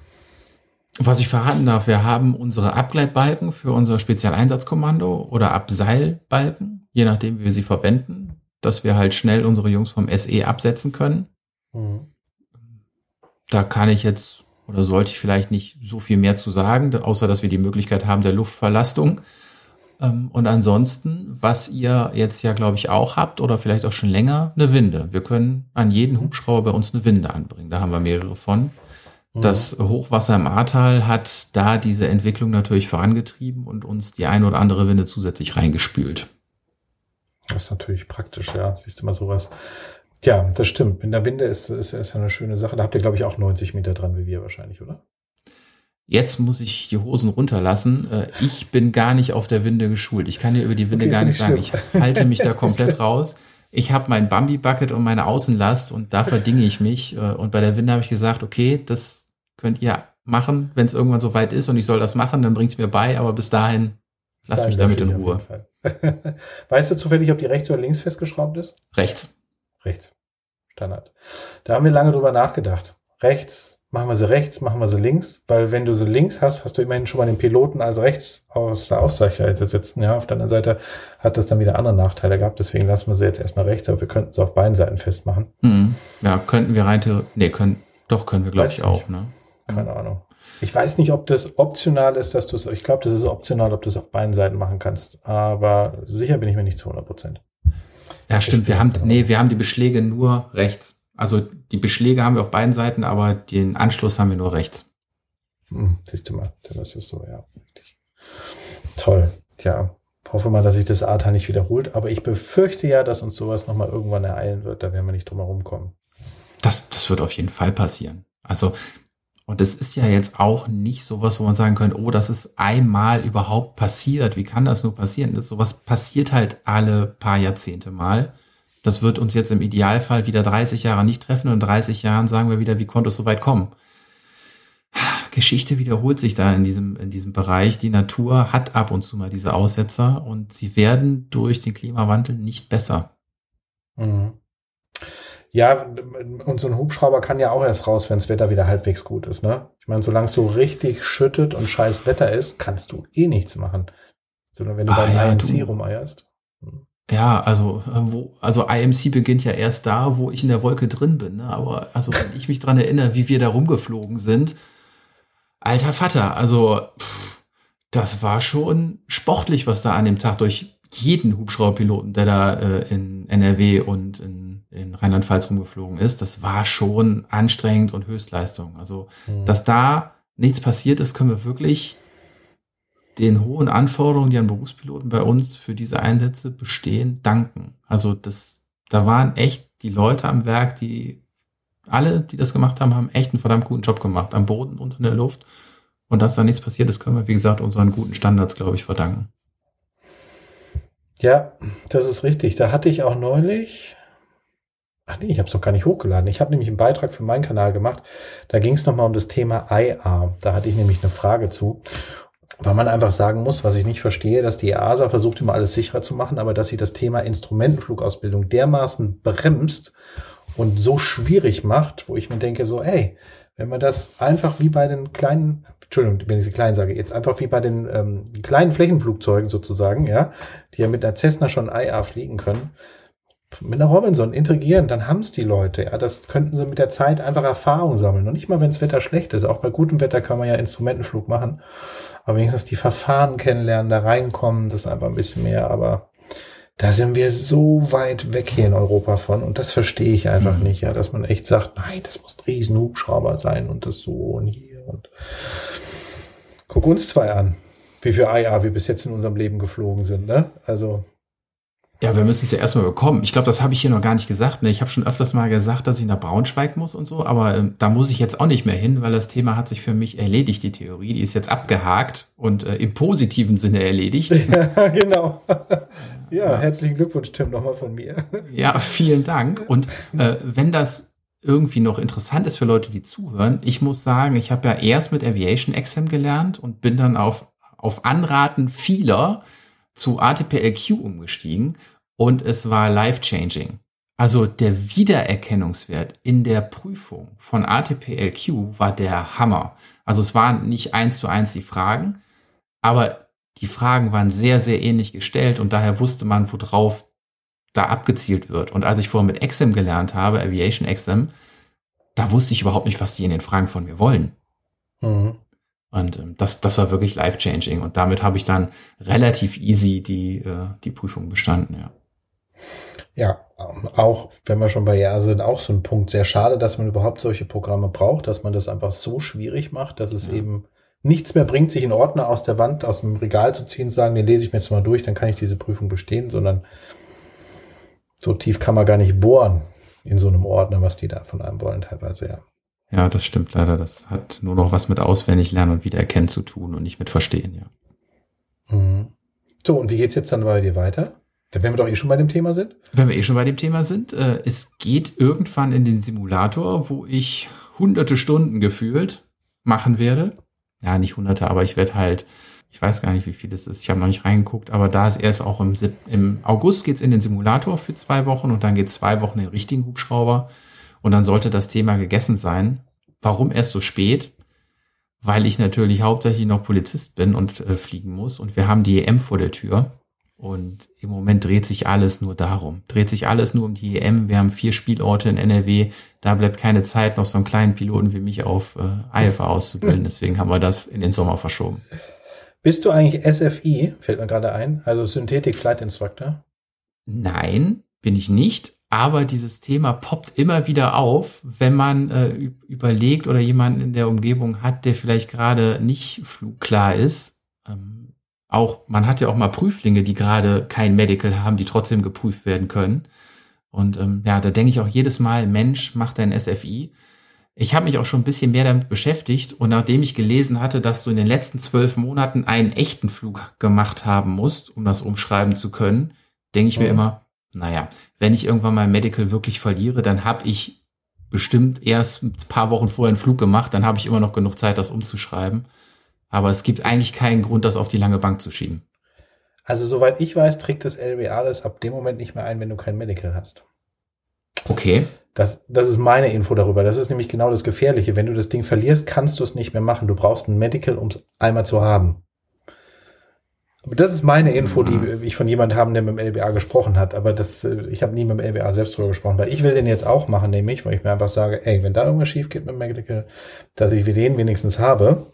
Was ich verraten darf, wir haben unsere Abgleitbalken für unser Spezialeinsatzkommando oder Abseilbalken, je nachdem, wie wir sie verwenden, dass wir halt schnell unsere Jungs vom SE absetzen können. Mhm. da kann ich jetzt oder sollte ich vielleicht nicht so viel mehr zu sagen, außer dass wir die Möglichkeit haben der Luftverlastung. Ähm, und ansonsten, was ihr jetzt ja, glaube ich, auch habt oder vielleicht auch schon länger, eine Winde. Wir können an jeden Hubschrauber bei uns eine Winde anbringen. Da haben wir mehrere von. Mhm. Das Hochwasser im Ahrtal hat da diese Entwicklung natürlich vorangetrieben und uns die eine oder andere Winde zusätzlich reingespült. Das ist natürlich praktisch, ja. Siehst du mal sowas. Ja, das stimmt. In der Winde ist, ist, ist ja eine schöne Sache. Da habt ihr, glaube ich, auch 90 Meter dran, wie wir wahrscheinlich, oder? Jetzt muss ich die Hosen runterlassen. Äh, ich bin gar nicht auf der Winde geschult. Ich kann dir über die Winde okay, gar nicht sagen. Ich halte mich da komplett raus. Ich habe mein Bambi-Bucket und meine Außenlast und da verdinge ich mich. Äh, und bei der Winde habe ich gesagt, okay, das könnt ihr machen, wenn es irgendwann so weit ist und ich soll das machen, dann bringt es mir bei. Aber bis dahin, lass mich damit in Ruhe. weißt du zufällig, ob die rechts oder links festgeschraubt ist? Rechts. Rechts. Standard. Da haben wir lange drüber nachgedacht. Rechts, machen wir sie rechts, machen wir sie links, weil wenn du sie links hast, hast du immerhin schon mal den Piloten als rechts aus der Ausweichseite sitzen. Ja, auf der anderen Seite hat das dann wieder andere Nachteile gehabt, deswegen lassen wir sie jetzt erstmal rechts, aber wir könnten sie auf beiden Seiten festmachen. Mhm. Ja, könnten wir rein, nee, können, doch, können wir, glaube ich, auch, ne? Keine Ahnung. Ich weiß nicht, ob das optional ist, dass du es, ich glaube, das ist optional, ob du es auf beiden Seiten machen kannst, aber sicher bin ich mir nicht zu 100 Prozent. Ja, stimmt. Wir haben, nee, wir haben die Beschläge nur rechts. Also die Beschläge haben wir auf beiden Seiten, aber den Anschluss haben wir nur rechts. Hm, siehst du mal, dann ist es so, ja. Toll. Tja, hoffe mal, dass sich das ATA nicht wiederholt, aber ich befürchte ja, dass uns sowas nochmal irgendwann ereilen wird. Da werden wir nicht drum herum kommen. Das, das wird auf jeden Fall passieren. Also und das ist ja jetzt auch nicht sowas, wo man sagen könnte, oh, das ist einmal überhaupt passiert. Wie kann das nur passieren? Das sowas passiert halt alle paar Jahrzehnte mal. Das wird uns jetzt im Idealfall wieder 30 Jahre nicht treffen und in 30 Jahren sagen wir wieder, wie konnte es so weit kommen? Geschichte wiederholt sich da in diesem, in diesem Bereich. Die Natur hat ab und zu mal diese Aussetzer und sie werden durch den Klimawandel nicht besser. Mhm. Ja, und so ein Hubschrauber kann ja auch erst raus, wenn das Wetter wieder halbwegs gut ist, ne? Ich meine, solange es so richtig schüttet und scheiß Wetter ist, kannst du eh nichts machen. Sondern wenn du ah, beim ja, IMC rumeierst. Ja, also, wo, also IMC beginnt ja erst da, wo ich in der Wolke drin bin. Ne? Aber also, wenn ich mich dran erinnere, wie wir da rumgeflogen sind, alter Vater, also pff, das war schon sportlich, was da an dem Tag durch jeden Hubschrauberpiloten, der da äh, in NRW und in in Rheinland-Pfalz rumgeflogen ist, das war schon anstrengend und Höchstleistung. Also, mhm. dass da nichts passiert ist, können wir wirklich den hohen Anforderungen, die an Berufspiloten bei uns für diese Einsätze bestehen, danken. Also das, da waren echt die Leute am Werk, die alle, die das gemacht haben, haben echt einen verdammt guten Job gemacht, am Boden und in der Luft. Und dass da nichts passiert ist, können wir, wie gesagt, unseren guten Standards, glaube ich, verdanken. Ja, das ist richtig. Da hatte ich auch neulich, Ach nee, ich habe es doch gar nicht hochgeladen. Ich habe nämlich einen Beitrag für meinen Kanal gemacht. Da ging es nochmal um das Thema IR. Da hatte ich nämlich eine Frage zu. Weil man einfach sagen muss, was ich nicht verstehe, dass die EASA versucht immer alles sicherer zu machen, aber dass sie das Thema Instrumentenflugausbildung dermaßen bremst und so schwierig macht, wo ich mir denke so, ey, wenn man das einfach wie bei den kleinen, Entschuldigung, wenn ich sie klein sage, jetzt einfach wie bei den ähm, kleinen Flächenflugzeugen sozusagen, ja, die ja mit einer Cessna schon IA fliegen können, mit einer Robinson integrieren, dann haben es die Leute. Ja, das könnten sie mit der Zeit einfach Erfahrung sammeln. Und nicht mal, wenn das Wetter schlecht ist. Auch bei gutem Wetter kann man ja Instrumentenflug machen. Aber wenigstens die Verfahren kennenlernen, da reinkommen, das ist einfach ein bisschen mehr. Aber da sind wir so weit weg hier in Europa von. Und das verstehe ich einfach mhm. nicht, ja, dass man echt sagt, nein, das muss ein Riesenhubschrauber sein und das so und hier und guck uns zwei an, wie viel IA wir bis jetzt in unserem Leben geflogen sind, ne? Also ja, wir müssen es ja erstmal bekommen. Ich glaube, das habe ich hier noch gar nicht gesagt. Ne? Ich habe schon öfters mal gesagt, dass ich nach Braunschweig muss und so, aber äh, da muss ich jetzt auch nicht mehr hin, weil das Thema hat sich für mich erledigt, die Theorie. Die ist jetzt abgehakt und äh, im positiven Sinne erledigt. Ja, genau. Ja, ja. herzlichen Glückwunsch, Tim, nochmal von mir. Ja, vielen Dank. Und äh, wenn das irgendwie noch interessant ist für Leute, die zuhören, ich muss sagen, ich habe ja erst mit Aviation Exam gelernt und bin dann auf, auf Anraten vieler zu ATPLQ umgestiegen und es war life-changing. Also der Wiedererkennungswert in der Prüfung von ATPLQ war der Hammer. Also es waren nicht eins zu eins die Fragen, aber die Fragen waren sehr, sehr ähnlich gestellt und daher wusste man, worauf da abgezielt wird. Und als ich vorher mit Exam gelernt habe, Aviation Exam, da wusste ich überhaupt nicht, was die in den Fragen von mir wollen. Mhm. Und ähm, das, das war wirklich life-changing. Und damit habe ich dann relativ easy die, äh, die Prüfung bestanden, ja. Ja, auch wenn wir schon bei Ja sind, auch so ein Punkt. Sehr schade, dass man überhaupt solche Programme braucht, dass man das einfach so schwierig macht, dass es ja. eben nichts mehr bringt, sich einen Ordner aus der Wand, aus dem Regal zu ziehen, sagen, den lese ich mir jetzt mal durch, dann kann ich diese Prüfung bestehen, sondern so tief kann man gar nicht bohren in so einem Ordner, was die da von einem wollen, teilweise, ja. Ja, das stimmt leider. Das hat nur noch was mit auswendig lernen und wiedererkennen zu tun und nicht mit verstehen, ja. Mhm. So, und wie geht's jetzt dann bei dir weiter? Wenn wir doch eh schon bei dem Thema sind? Wenn wir eh schon bei dem Thema sind, äh, es geht irgendwann in den Simulator, wo ich hunderte Stunden gefühlt machen werde. Ja, nicht hunderte, aber ich werde halt, ich weiß gar nicht, wie viel es ist. Ich habe noch nicht reingeguckt, aber da ist erst auch im, im August geht's in den Simulator für zwei Wochen und dann geht zwei Wochen in den richtigen Hubschrauber und dann sollte das Thema gegessen sein. Warum erst so spät? Weil ich natürlich hauptsächlich noch Polizist bin und äh, fliegen muss und wir haben die EM vor der Tür. Und im Moment dreht sich alles nur darum. Dreht sich alles nur um die EM. Wir haben vier Spielorte in NRW. Da bleibt keine Zeit, noch so einen kleinen Piloten wie mich auf äh, IFA auszubilden. Deswegen haben wir das in den Sommer verschoben. Bist du eigentlich SFI? Fällt mir gerade ein. Also Synthetic Flight Instructor? Nein, bin ich nicht. Aber dieses Thema poppt immer wieder auf, wenn man äh, überlegt oder jemanden in der Umgebung hat, der vielleicht gerade nicht flugklar ist. Ähm, auch, man hat ja auch mal Prüflinge, die gerade kein Medical haben, die trotzdem geprüft werden können. Und ähm, ja, da denke ich auch jedes Mal, Mensch, macht dein SFI. Ich habe mich auch schon ein bisschen mehr damit beschäftigt und nachdem ich gelesen hatte, dass du in den letzten zwölf Monaten einen echten Flug gemacht haben musst, um das umschreiben zu können, denke ich mir mhm. immer, naja, wenn ich irgendwann mal Medical wirklich verliere, dann habe ich bestimmt erst ein paar Wochen vorher einen Flug gemacht, dann habe ich immer noch genug Zeit, das umzuschreiben. Aber es gibt eigentlich keinen Grund, das auf die lange Bank zu schieben. Also soweit ich weiß, trägt das LBA das ab dem Moment nicht mehr ein, wenn du kein Medical hast. Okay. Das, das ist meine Info darüber. Das ist nämlich genau das Gefährliche. Wenn du das Ding verlierst, kannst du es nicht mehr machen. Du brauchst ein Medical, um es einmal zu haben. Aber das ist meine Info, die mhm. ich von jemandem habe, der mit dem LBA gesprochen hat. Aber das, äh, ich habe nie mit dem LBA selbst drüber gesprochen, weil ich will den jetzt auch machen, nämlich, weil ich mir einfach sage, ey, wenn da irgendwas schief geht mit dem Medical, dass ich den wenigstens habe,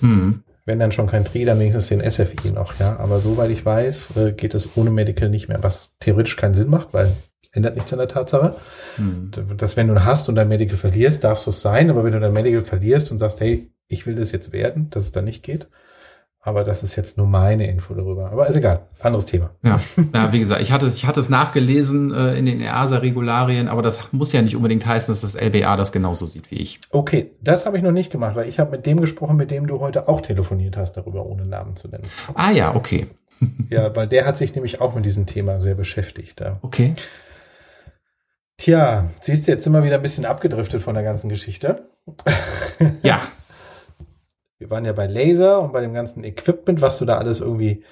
hm. Wenn dann schon kein Tri, dann wenigstens den SFI noch, ja. Aber soweit ich weiß, äh, geht es ohne Medical nicht mehr, was theoretisch keinen Sinn macht, weil ändert nichts an der Tatsache, hm. dass wenn du hast und dein Medical verlierst, darfst du es sein, aber wenn du dein Medical verlierst und sagst, hey, ich will das jetzt werden, dass es dann nicht geht, aber das ist jetzt nur meine Info darüber. Aber ist egal. Anderes Thema. Ja, ja wie gesagt, ich hatte, es, ich hatte es nachgelesen äh, in den EASA-Regularien, aber das muss ja nicht unbedingt heißen, dass das LBA das genauso sieht wie ich. Okay, das habe ich noch nicht gemacht, weil ich habe mit dem gesprochen, mit dem du heute auch telefoniert hast, darüber ohne Namen zu nennen. Ah ja, okay. ja, weil der hat sich nämlich auch mit diesem Thema sehr beschäftigt. Ja. Okay. Tja, siehst du, jetzt immer wieder ein bisschen abgedriftet von der ganzen Geschichte. ja, wir waren ja bei Laser und bei dem ganzen Equipment, was du da alles irgendwie,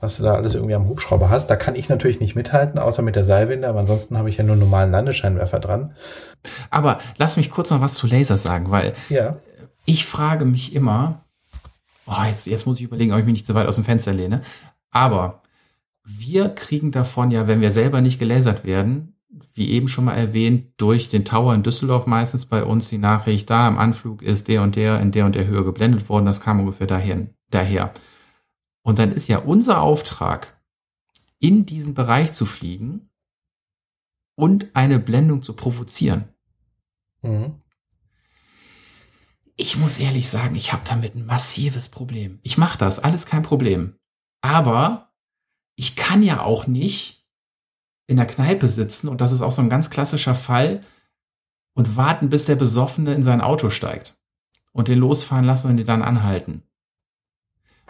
was du da alles irgendwie am Hubschrauber hast. Da kann ich natürlich nicht mithalten, außer mit der Seilwinde, aber ansonsten habe ich ja nur einen normalen Landescheinwerfer dran. Aber lass mich kurz noch was zu Laser sagen, weil ja. ich frage mich immer, oh, jetzt, jetzt muss ich überlegen, ob ich mich nicht zu weit aus dem Fenster lehne. Aber wir kriegen davon ja, wenn wir selber nicht gelasert werden, wie eben schon mal erwähnt, durch den Tower in Düsseldorf meistens bei uns die Nachricht, da im Anflug ist der und der in der und der Höhe geblendet worden. Das kam ungefähr dahin, daher. Und dann ist ja unser Auftrag, in diesen Bereich zu fliegen und eine Blendung zu provozieren. Mhm. Ich muss ehrlich sagen, ich habe damit ein massives Problem. Ich mache das, alles kein Problem. Aber ich kann ja auch nicht in der Kneipe sitzen, und das ist auch so ein ganz klassischer Fall, und warten, bis der Besoffene in sein Auto steigt. Und den losfahren lassen und den dann anhalten.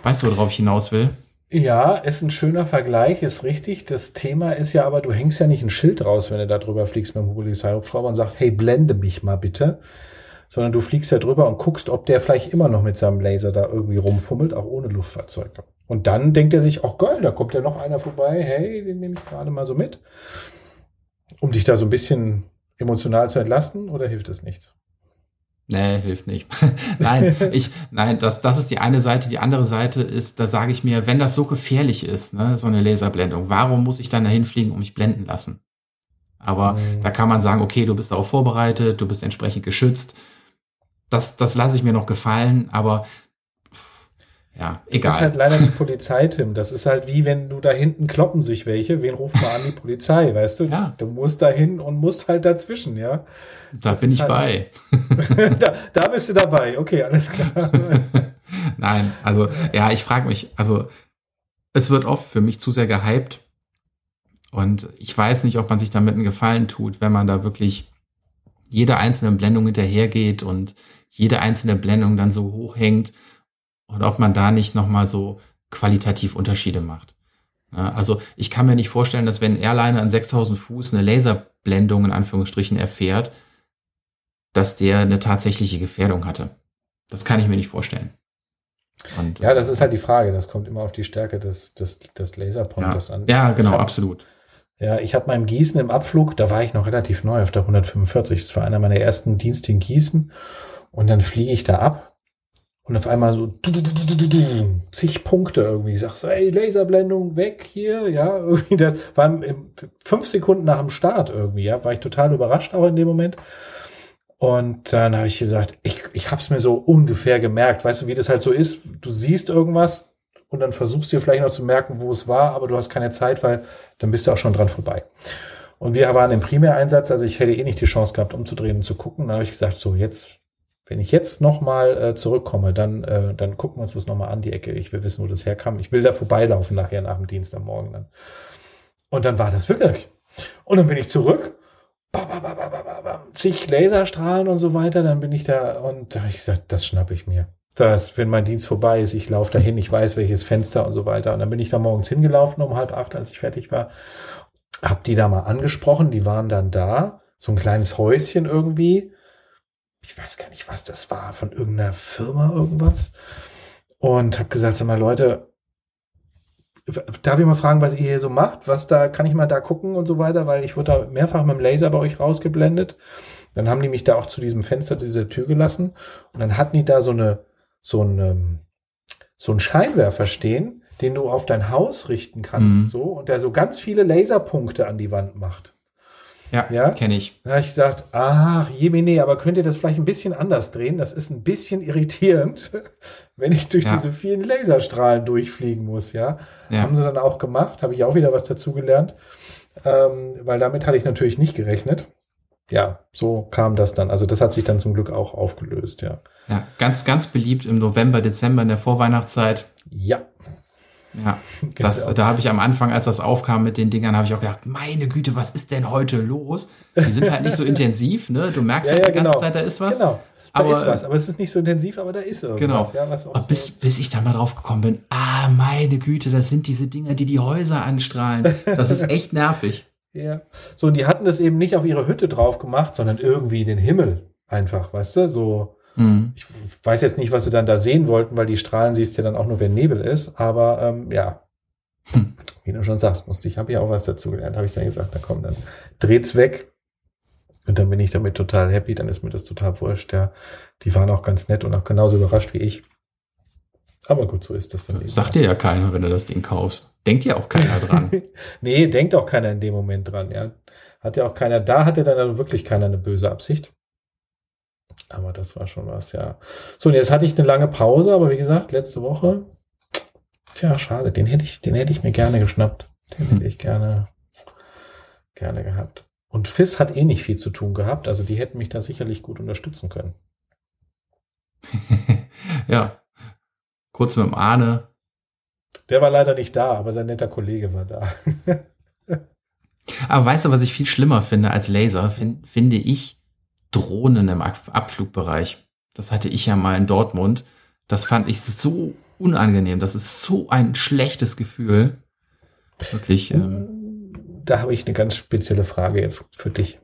Weißt du, worauf ich hinaus will? Ja, ist ein schöner Vergleich, ist richtig. Das Thema ist ja aber, du hängst ja nicht ein Schild raus, wenn du da drüber fliegst mit dem Polizeihubschrauber und sagst, hey, blende mich mal bitte. Sondern du fliegst ja drüber und guckst, ob der vielleicht immer noch mit seinem Laser da irgendwie rumfummelt, auch ohne Luftfahrzeuge. Und dann denkt er sich, ach geil, da kommt ja noch einer vorbei, hey, den nehme ich gerade mal so mit. Um dich da so ein bisschen emotional zu entlasten oder hilft es nichts? Nee, hilft nicht. nein, ich, nein, das, das ist die eine Seite. Die andere Seite ist, da sage ich mir, wenn das so gefährlich ist, ne, so eine Laserblendung, warum muss ich dann dahin fliegen und mich blenden lassen? Aber mhm. da kann man sagen, okay, du bist darauf vorbereitet, du bist entsprechend geschützt. Das, das lasse ich mir noch gefallen, aber ja, egal. Das ist halt leider die Polizei, Tim. Das ist halt wie wenn du da hinten kloppen sich welche. Wen ruft man an? Die Polizei, weißt du? Ja. Du musst da hin und musst halt dazwischen, ja. Da das bin ich halt bei. da, da bist du dabei. Okay, alles klar. Nein, also ja, ich frage mich, also es wird oft für mich zu sehr gehypt und ich weiß nicht, ob man sich damit einen Gefallen tut, wenn man da wirklich jede einzelne Blendung hinterhergeht und jede einzelne Blendung dann so hochhängt und ob man da nicht nochmal so qualitativ Unterschiede macht. Ja, also ich kann mir nicht vorstellen, dass wenn ein Airliner an 6000 Fuß eine Laserblendung in Anführungsstrichen erfährt, dass der eine tatsächliche Gefährdung hatte. Das kann ich mir nicht vorstellen. Und, ja, das ist halt die Frage. Das kommt immer auf die Stärke des, des, des Laserpointers ja. an. Ja, genau, hab, absolut. Ja, ich habe beim Gießen im Abflug, da war ich noch relativ neu auf der 145. Das war einer meiner ersten Dienste in Gießen. Und dann fliege ich da ab und auf einmal so du, du, du, zig Punkte irgendwie. Ich sag so, ey, Laserblendung weg hier, ja, irgendwie. Das war fünf Sekunden nach dem Start irgendwie, ja, war ich total überrascht auch in dem Moment. Und dann habe ich gesagt, ich, ich habe es mir so ungefähr gemerkt. Weißt du, wie das halt so ist? Du siehst irgendwas und dann versuchst du dir vielleicht noch zu merken, wo es war, aber du hast keine Zeit, weil dann bist du auch schon dran vorbei. Und wir waren im Primäreinsatz, also ich hätte eh nicht die Chance gehabt, umzudrehen und zu gucken. Da habe ich gesagt, so jetzt, wenn ich jetzt nochmal äh, zurückkomme, dann, äh, dann gucken wir uns das nochmal an, die Ecke. Ich will wissen, wo das herkam. Ich will da vorbeilaufen nachher nach dem Dienst am Morgen dann. Und dann war das wirklich. Und dann bin ich zurück zig Laserstrahlen und so weiter, dann bin ich da und da habe ich gesagt, das schnappe ich mir. Das, wenn mein Dienst vorbei ist, ich laufe dahin, ich weiß welches Fenster und so weiter. Und dann bin ich da morgens hingelaufen um halb acht, als ich fertig war, hab die da mal angesprochen, die waren dann da, so ein kleines Häuschen irgendwie. Ich weiß gar nicht, was das war, von irgendeiner Firma irgendwas. Und habe gesagt, sag mal, Leute, Darf ich mal fragen, was ihr hier so macht? Was da, kann ich mal da gucken und so weiter? Weil ich wurde da mehrfach mit dem Laser bei euch rausgeblendet. Dann haben die mich da auch zu diesem Fenster dieser Tür gelassen. Und dann hatten die da so eine, so ein, so ein Scheinwerfer stehen, den du auf dein Haus richten kannst, mhm. so, und der so ganz viele Laserpunkte an die Wand macht. Ja, ja? kenne ich. Da habe ich gesagt, ach, Jemine, aber könnt ihr das vielleicht ein bisschen anders drehen? Das ist ein bisschen irritierend, wenn ich durch ja. diese vielen Laserstrahlen durchfliegen muss, ja? ja. Haben sie dann auch gemacht, habe ich auch wieder was dazugelernt, ähm, weil damit hatte ich natürlich nicht gerechnet. Ja, so kam das dann. Also das hat sich dann zum Glück auch aufgelöst, ja. Ja, ganz, ganz beliebt im November, Dezember in der Vorweihnachtszeit. Ja, ja, das, da habe ich am Anfang, als das aufkam mit den Dingern, habe ich auch gedacht, meine Güte, was ist denn heute los? Die sind halt nicht so intensiv, ne? Du merkst ja, halt ja, die ganze genau. Zeit, da ist was. Genau. Da aber, ist was, aber es ist nicht so intensiv, aber da ist irgendwas. Genau. Ja, was auch bis, so bis ich da mal drauf gekommen bin, ah, meine Güte, das sind diese Dinger, die die Häuser anstrahlen. Das ist echt nervig. ja. So, und die hatten das eben nicht auf ihre Hütte drauf gemacht, sondern irgendwie den Himmel einfach, weißt du, so Mhm. Ich weiß jetzt nicht, was sie dann da sehen wollten, weil die Strahlen siehst du ja dann auch nur, wenn Nebel ist. Aber ähm, ja, hm. wie du schon sagst, musste ich, habe ja auch was dazu gelernt, habe ich dann gesagt, na komm, dann dreht's weg. Und dann bin ich damit total happy, dann ist mir das total wurscht. Ja. Die waren auch ganz nett und auch genauso überrascht wie ich. Aber gut, so ist das dann. Eben. Sagt dir ja keiner, wenn du das Ding kaufst. Denkt ja auch keiner dran. nee, denkt auch keiner in dem Moment dran, ja. Hat ja auch keiner, da hatte dann wirklich keiner eine böse Absicht. Aber das war schon was, ja. So, und jetzt hatte ich eine lange Pause, aber wie gesagt, letzte Woche, tja, schade, den hätte ich, den hätte ich mir gerne geschnappt. Den hätte ich gerne, gerne gehabt. Und FIS hat eh nicht viel zu tun gehabt, also die hätten mich da sicherlich gut unterstützen können. ja. Kurz mit dem Ahne. Der war leider nicht da, aber sein netter Kollege war da. aber weißt du, was ich viel schlimmer finde als Laser, find, finde ich, Drohnen im Abflugbereich. Das hatte ich ja mal in Dortmund. Das fand ich so unangenehm. Das ist so ein schlechtes Gefühl. Wirklich. Ähm, da habe ich eine ganz spezielle Frage jetzt für dich.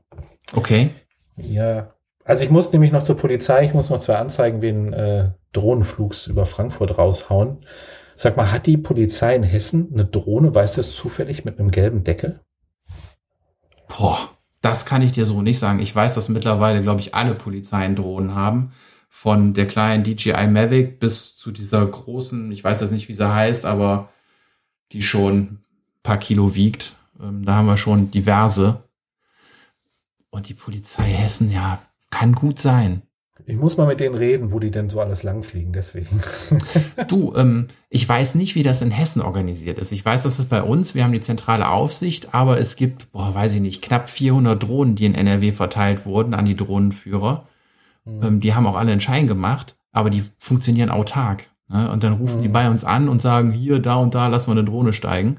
Okay. Ja. Also ich muss nämlich noch zur Polizei, ich muss noch zwei Anzeigen wegen äh, Drohnenflugs über Frankfurt raushauen. Sag mal, hat die Polizei in Hessen eine Drohne, weißt du es zufällig, mit einem gelben Deckel? Boah. Das kann ich dir so nicht sagen. Ich weiß, dass mittlerweile, glaube ich, alle Polizeien Drohnen haben. Von der kleinen DJI Mavic bis zu dieser großen, ich weiß jetzt nicht, wie sie heißt, aber die schon ein paar Kilo wiegt. Ähm, da haben wir schon diverse. Und die Polizei Hessen, ja, kann gut sein. Ich muss mal mit denen reden, wo die denn so alles langfliegen, deswegen. du, ähm, ich weiß nicht, wie das in Hessen organisiert ist. Ich weiß, dass es bei uns, wir haben die zentrale Aufsicht, aber es gibt, boah, weiß ich nicht, knapp 400 Drohnen, die in NRW verteilt wurden an die Drohnenführer. Mhm. Ähm, die haben auch alle einen Schein gemacht, aber die funktionieren autark. Ne? Und dann rufen mhm. die bei uns an und sagen, hier, da und da, lass mal eine Drohne steigen.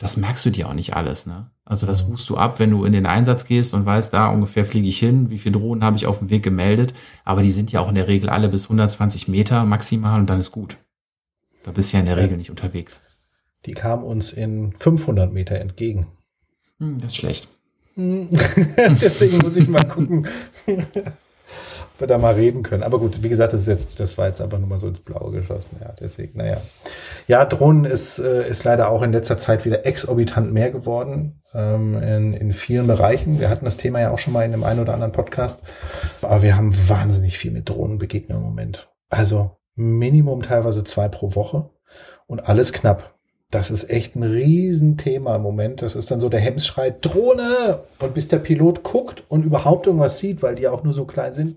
Das merkst du dir auch nicht alles, ne? Also das rufst du ab, wenn du in den Einsatz gehst und weißt, da ungefähr fliege ich hin, wie viele Drohnen habe ich auf dem Weg gemeldet. Aber die sind ja auch in der Regel alle bis 120 Meter maximal und dann ist gut. Da bist du ja in der Regel nicht unterwegs. Die kamen uns in 500 Meter entgegen. Hm, das ist schlecht. Deswegen muss ich mal gucken, wir da mal reden können. Aber gut, wie gesagt, das, ist jetzt, das war jetzt einfach nur mal so ins Blaue geschossen. Ja, deswegen, naja. Ja, Drohnen ist, äh, ist leider auch in letzter Zeit wieder exorbitant mehr geworden ähm, in, in vielen Bereichen. Wir hatten das Thema ja auch schon mal in dem einen oder anderen Podcast. Aber wir haben wahnsinnig viel mit Drohnenbegegnungen im Moment. Also Minimum teilweise zwei pro Woche und alles knapp. Das ist echt ein Riesenthema im Moment. Das ist dann so der Hemmschrei, Drohne! Und bis der Pilot guckt und überhaupt irgendwas sieht, weil die auch nur so klein sind,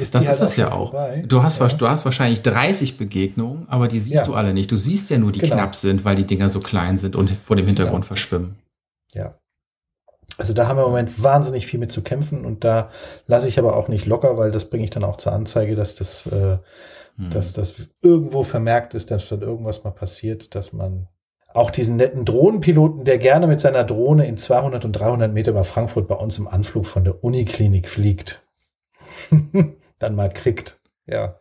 ist das ist halt das ja auch. Du hast, ja. du hast wahrscheinlich 30 Begegnungen, aber die siehst ja. du alle nicht. Du siehst ja nur, die genau. knapp sind, weil die Dinger so klein sind und vor dem Hintergrund ja. verschwimmen. Ja. Also da haben wir im Moment wahnsinnig viel mit zu kämpfen und da lasse ich aber auch nicht locker, weil das bringe ich dann auch zur Anzeige, dass das, äh, hm. dass das irgendwo vermerkt ist, dass dann irgendwas mal passiert, dass man auch diesen netten Drohnenpiloten, der gerne mit seiner Drohne in 200 und 300 Meter über Frankfurt bei uns im Anflug von der Uniklinik fliegt. dann mal kriegt. Ja.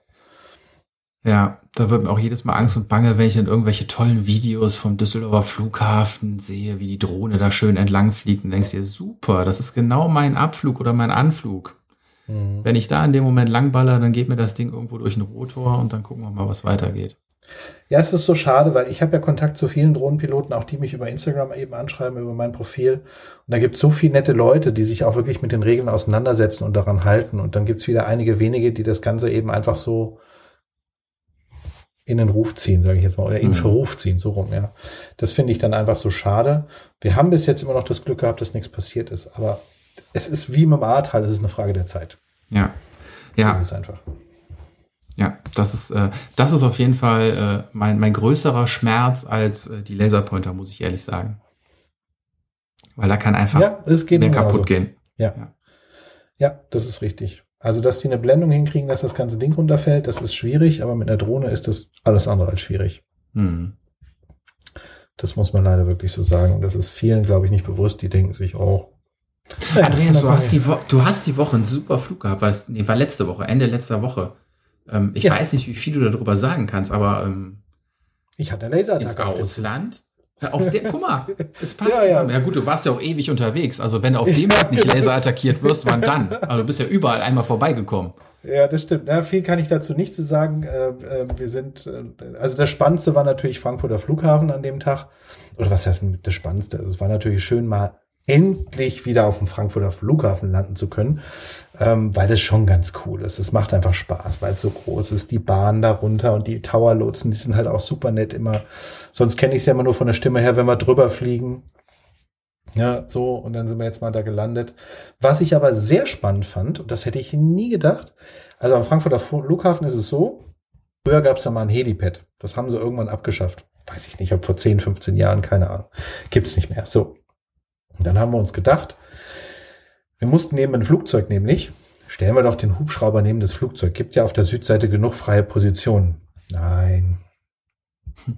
Ja, da wird mir auch jedes Mal Angst und Bange, wenn ich dann irgendwelche tollen Videos vom Düsseldorfer Flughafen sehe, wie die Drohne da schön entlang fliegt und denkst dir, super, das ist genau mein Abflug oder mein Anflug. Mhm. Wenn ich da in dem Moment langballer, dann geht mir das Ding irgendwo durch den Rotor und dann gucken wir mal, was weitergeht. Ja, es ist so schade, weil ich habe ja Kontakt zu vielen Drohnenpiloten, auch die mich über Instagram eben anschreiben, über mein Profil. Und da gibt es so viele nette Leute, die sich auch wirklich mit den Regeln auseinandersetzen und daran halten. Und dann gibt es wieder einige wenige, die das Ganze eben einfach so in den Ruf ziehen, sage ich jetzt mal, oder in mhm. Verruf ziehen, so rum, ja. Das finde ich dann einfach so schade. Wir haben bis jetzt immer noch das Glück gehabt, dass nichts passiert ist, aber es ist wie mit dem Ahrtal, es ist eine Frage der Zeit. Ja. Ja. Das ist einfach. Ja, das ist, äh, das ist auf jeden Fall äh, mein, mein größerer Schmerz als äh, die Laserpointer, muss ich ehrlich sagen. Weil da kann einfach ja, es geht mehr kaputt gehen. Ja. ja. ja. das ist richtig. Also, dass die eine Blendung hinkriegen, dass das ganze Ding runterfällt, das ist schwierig, aber mit einer Drohne ist das alles andere als schwierig. Hm. Das muss man leider wirklich so sagen. Und das ist vielen, glaube ich, nicht bewusst. Die denken sich, oh. Andreas, du hast, die du hast die Woche einen super Flug gehabt. Weil nee, war letzte Woche, Ende letzter Woche. Ähm, ich ja. weiß nicht, wie viel du darüber sagen kannst, aber ähm, ich hatte Ins Ausland. Auf der, guck mal, es passt ja, zusammen. Ja. ja. gut, du warst ja auch ewig unterwegs. Also wenn du auf dem Weg nicht laserattackiert wirst, wann dann? Also du bist ja überall einmal vorbeigekommen. Ja, das stimmt. Ja, viel kann ich dazu nicht zu sagen. Äh, äh, wir sind, äh, also das Spannendste war natürlich Frankfurter Flughafen an dem Tag. Oder was heißt das Spannendste? Also es war natürlich schön, mal endlich wieder auf dem Frankfurter Flughafen landen zu können, ähm, weil das schon ganz cool ist. Es macht einfach Spaß, weil es so groß ist. Die Bahn darunter und die Towerlotsen, die sind halt auch super nett immer. Sonst kenne ich es ja immer nur von der Stimme her, wenn wir drüber fliegen. Ja, so, und dann sind wir jetzt mal da gelandet. Was ich aber sehr spannend fand, und das hätte ich nie gedacht, also am Frankfurter Flughafen ist es so, früher gab es ja mal ein Helipad. Das haben sie irgendwann abgeschafft. Weiß ich nicht, ob vor 10, 15 Jahren, keine Ahnung. Gibt's nicht mehr. So, dann haben wir uns gedacht, wir mussten neben ein Flugzeug nämlich, stellen wir doch den Hubschrauber neben das Flugzeug. Gibt ja auf der Südseite genug freie Positionen. Nein,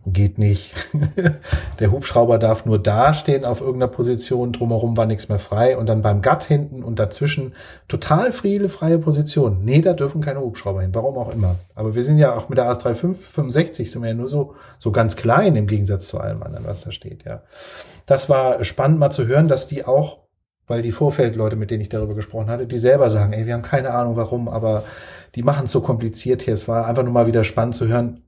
geht nicht. der Hubschrauber darf nur da stehen auf irgendeiner Position, drumherum war nichts mehr frei und dann beim Gatt hinten und dazwischen total viele freie Positionen. Nee, da dürfen keine Hubschrauber hin, warum auch immer. Aber wir sind ja auch mit der AS365 sind wir ja nur so, so ganz klein im Gegensatz zu allem anderen, was da steht, ja. Das war spannend mal zu hören, dass die auch, weil die Vorfeldleute, mit denen ich darüber gesprochen hatte, die selber sagen, ey, wir haben keine Ahnung warum, aber die machen es so kompliziert hier. Es war einfach nur mal wieder spannend zu hören.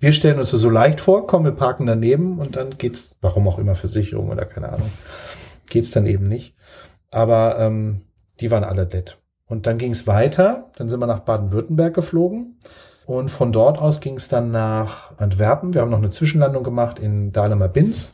Wir stellen uns das so leicht vor, kommen, wir parken daneben und dann geht's, warum auch immer, Versicherung oder keine Ahnung, geht's dann eben nicht. Aber ähm, die waren alle nett. Und dann ging's weiter, dann sind wir nach Baden-Württemberg geflogen. Und von dort aus ging es dann nach Antwerpen. Wir haben noch eine Zwischenlandung gemacht in Dahlemer Binz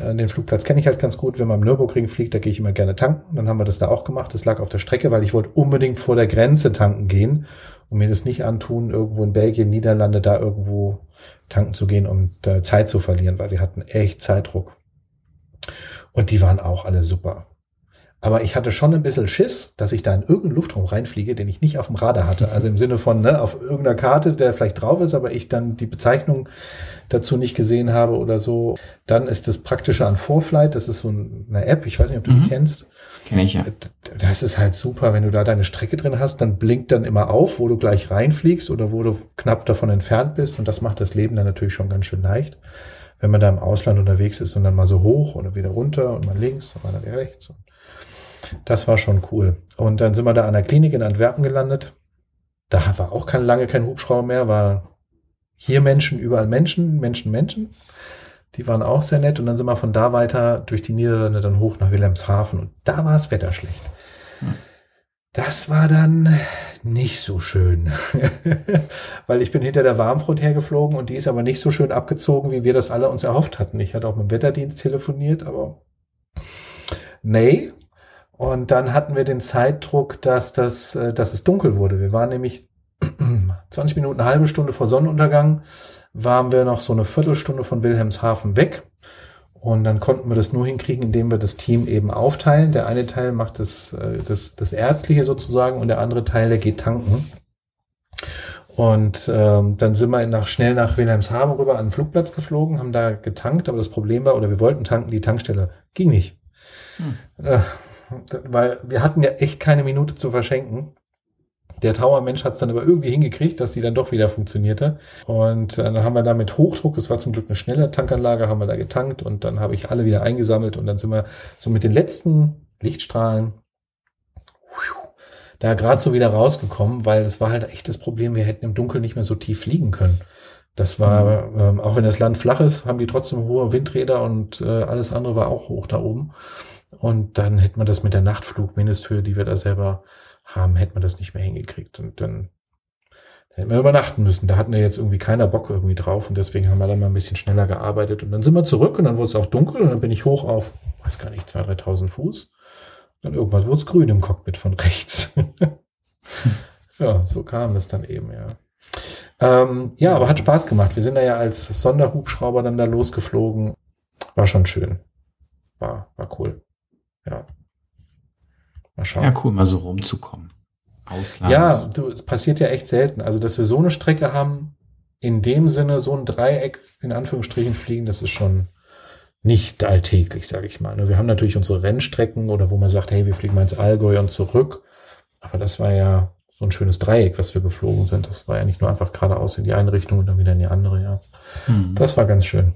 Den Flugplatz kenne ich halt ganz gut. Wenn man am Nürburgring fliegt, da gehe ich immer gerne tanken. Dann haben wir das da auch gemacht. Das lag auf der Strecke, weil ich wollte unbedingt vor der Grenze tanken gehen und mir das nicht antun, irgendwo in Belgien, Niederlande, da irgendwo tanken zu gehen, um da Zeit zu verlieren, weil wir hatten echt Zeitdruck. Und die waren auch alle super. Aber ich hatte schon ein bisschen Schiss, dass ich da in irgendeinen Luftraum reinfliege, den ich nicht auf dem Radar hatte. Also im Sinne von, ne, auf irgendeiner Karte, der vielleicht drauf ist, aber ich dann die Bezeichnung dazu nicht gesehen habe oder so. Dann ist das Praktische an Vorflight, das ist so eine App, ich weiß nicht, ob du die Mhm. kennst. Kenne ich ja. Das ist halt super, wenn du da deine Strecke drin hast, dann blinkt dann immer auf, wo du gleich reinfliegst oder wo du knapp davon entfernt bist. Und das macht das Leben dann natürlich schon ganz schön leicht, wenn man da im Ausland unterwegs ist und dann mal so hoch oder wieder runter und mal links und mal rechts. Das war schon cool. Und dann sind wir da an der Klinik in Antwerpen gelandet. Da war auch kein, lange kein Hubschrauber mehr, war hier Menschen, überall Menschen, Menschen, Menschen. Die waren auch sehr nett. Und dann sind wir von da weiter durch die Niederlande dann hoch nach Wilhelmshaven. Und da war das Wetter schlecht. Das war dann nicht so schön. Weil ich bin hinter der Warmfront hergeflogen und die ist aber nicht so schön abgezogen, wie wir das alle uns erhofft hatten. Ich hatte auch mit dem Wetterdienst telefoniert, aber nee. Und dann hatten wir den Zeitdruck, dass, das, äh, dass es dunkel wurde. Wir waren nämlich 20 Minuten, eine halbe Stunde vor Sonnenuntergang, waren wir noch so eine Viertelstunde von Wilhelmshaven weg. Und dann konnten wir das nur hinkriegen, indem wir das Team eben aufteilen. Der eine Teil macht das, äh, das, das Ärztliche sozusagen und der andere Teil, der geht tanken. Und ähm, dann sind wir nach, schnell nach Wilhelmshaven rüber an den Flugplatz geflogen, haben da getankt, aber das Problem war, oder wir wollten tanken, die Tankstelle ging nicht. Hm. Äh, weil wir hatten ja echt keine Minute zu verschenken. Der Tower-Mensch hat es dann aber irgendwie hingekriegt, dass die dann doch wieder funktionierte. Und äh, dann haben wir da mit Hochdruck, es war zum Glück eine schnelle Tankanlage, haben wir da getankt und dann habe ich alle wieder eingesammelt und dann sind wir so mit den letzten Lichtstrahlen da gerade so wieder rausgekommen, weil das war halt echt das Problem, wir hätten im Dunkeln nicht mehr so tief fliegen können. Das war, ähm, auch wenn das Land flach ist, haben die trotzdem hohe Windräder und äh, alles andere war auch hoch da oben. Und dann hätte man das mit der Nachtflugmindesthöhe, die wir da selber haben, hätte man das nicht mehr hingekriegt. Und dann, dann hätten wir übernachten müssen. Da hatten wir jetzt irgendwie keiner Bock irgendwie drauf und deswegen haben wir dann mal ein bisschen schneller gearbeitet. Und dann sind wir zurück und dann wurde es auch dunkel und dann bin ich hoch auf, weiß gar nicht, 2.000, 3.000 Fuß. Dann irgendwann wurde es grün im Cockpit von rechts. ja, so kam es dann eben, ja. Ähm, ja, aber hat Spaß gemacht. Wir sind da ja als Sonderhubschrauber dann da losgeflogen. War schon schön. War, war cool. Ja. Mal schauen. Ja, cool, mal so rumzukommen. Ausland. Ja, du, es passiert ja echt selten. Also, dass wir so eine Strecke haben, in dem Sinne so ein Dreieck in Anführungsstrichen fliegen, das ist schon nicht alltäglich, sage ich mal. Ne, Wir haben natürlich unsere Rennstrecken oder wo man sagt, hey, wir fliegen mal ins Allgäu und zurück. Aber das war ja so ein schönes Dreieck, was wir geflogen sind. Das war ja nicht nur einfach geradeaus in die eine Richtung und dann wieder in die andere, ja. Hm. Das war ganz schön.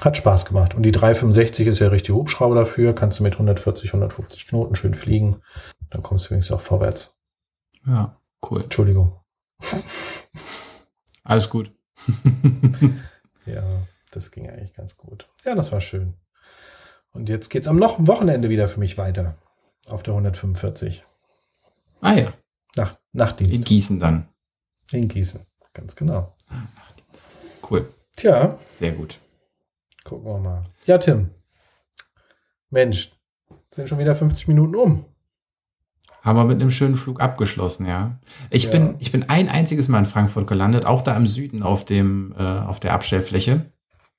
Hat Spaß gemacht. Und die 365 ist ja richtig Hubschrauber dafür. Kannst du mit 140, 150 Knoten schön fliegen. Dann kommst du wenigstens auch vorwärts. Ja, cool. Entschuldigung. Alles gut. Ja, das ging eigentlich ganz gut. Ja, das war schön. Und jetzt geht's am noch Wochenende wieder für mich weiter. Auf der 145. ah ja, Nach, Nachtdienst. in Gießen dann. In Gießen. Ganz genau. Cool. Tja, Sehr gut. Gucken wir mal. Ja, Tim. Mensch, sind schon wieder 50 Minuten um. Haben wir mit einem schönen Flug abgeschlossen, ja. Ich Ja. bin, ich bin ein einziges Mal in Frankfurt gelandet, auch da im Süden auf dem, äh, auf der Abstellfläche.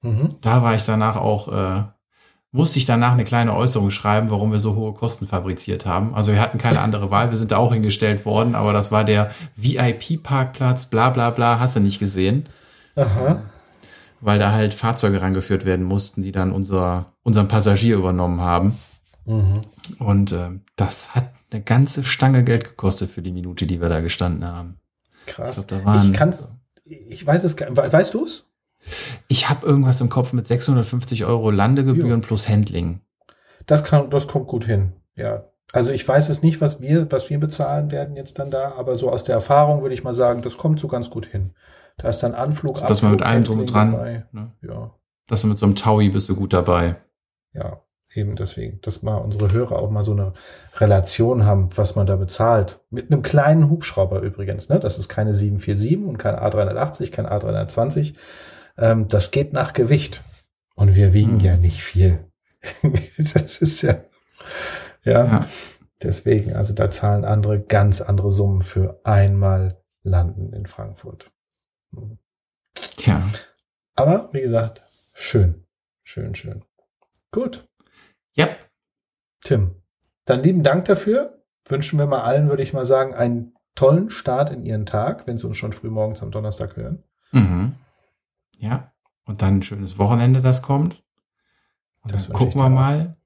Mhm. Da war ich danach auch, äh, musste ich danach eine kleine Äußerung schreiben, warum wir so hohe Kosten fabriziert haben. Also wir hatten keine andere Wahl, wir sind da auch hingestellt worden, aber das war der VIP-Parkplatz, bla bla bla, hast du nicht gesehen, Aha. Weil da halt Fahrzeuge rangeführt werden mussten, die dann unser, unseren Passagier übernommen haben. Mhm. Und äh, das hat eine ganze Stange Geld gekostet für die Minute, die wir da gestanden haben. Krass. Ich glaub, ich kann's, ich weiß es, weißt du es? Ich habe irgendwas im Kopf mit 650 Euro Landegebühren plus Handling. Das kann, das kommt gut hin. Ja. Also ich weiß es nicht, was wir, was wir bezahlen werden jetzt dann da, aber so aus der Erfahrung würde ich mal sagen, das kommt so ganz gut hin. Da ist dann Anflug, Dass man mit Abflug, allem drum und dran, dabei. ne? Ja, Dass du mit so einem Taui bist du gut dabei. ja, eben deswegen, dass mal unsere Hörer auch mal so eine Relation haben, was man da bezahlt. Mit einem kleinen Hubschrauber übrigens, ne? Das ist keine 747 und kein A380, kein A320. Ähm, das geht nach Gewicht. Und wir wiegen mhm. ja nicht viel. das ist ja, ja, ja, deswegen, also da zahlen andere ganz andere Summen für einmal landen in Frankfurt. Tja. Aber wie gesagt, schön, schön, schön. Gut. Ja. Tim, dann lieben Dank dafür. Wünschen wir mal allen, würde ich mal sagen, einen tollen Start in ihren Tag, wenn sie uns schon früh morgens am Donnerstag hören. Mhm. Ja. Und dann ein schönes Wochenende, das kommt. Und das dann gucken wir mal,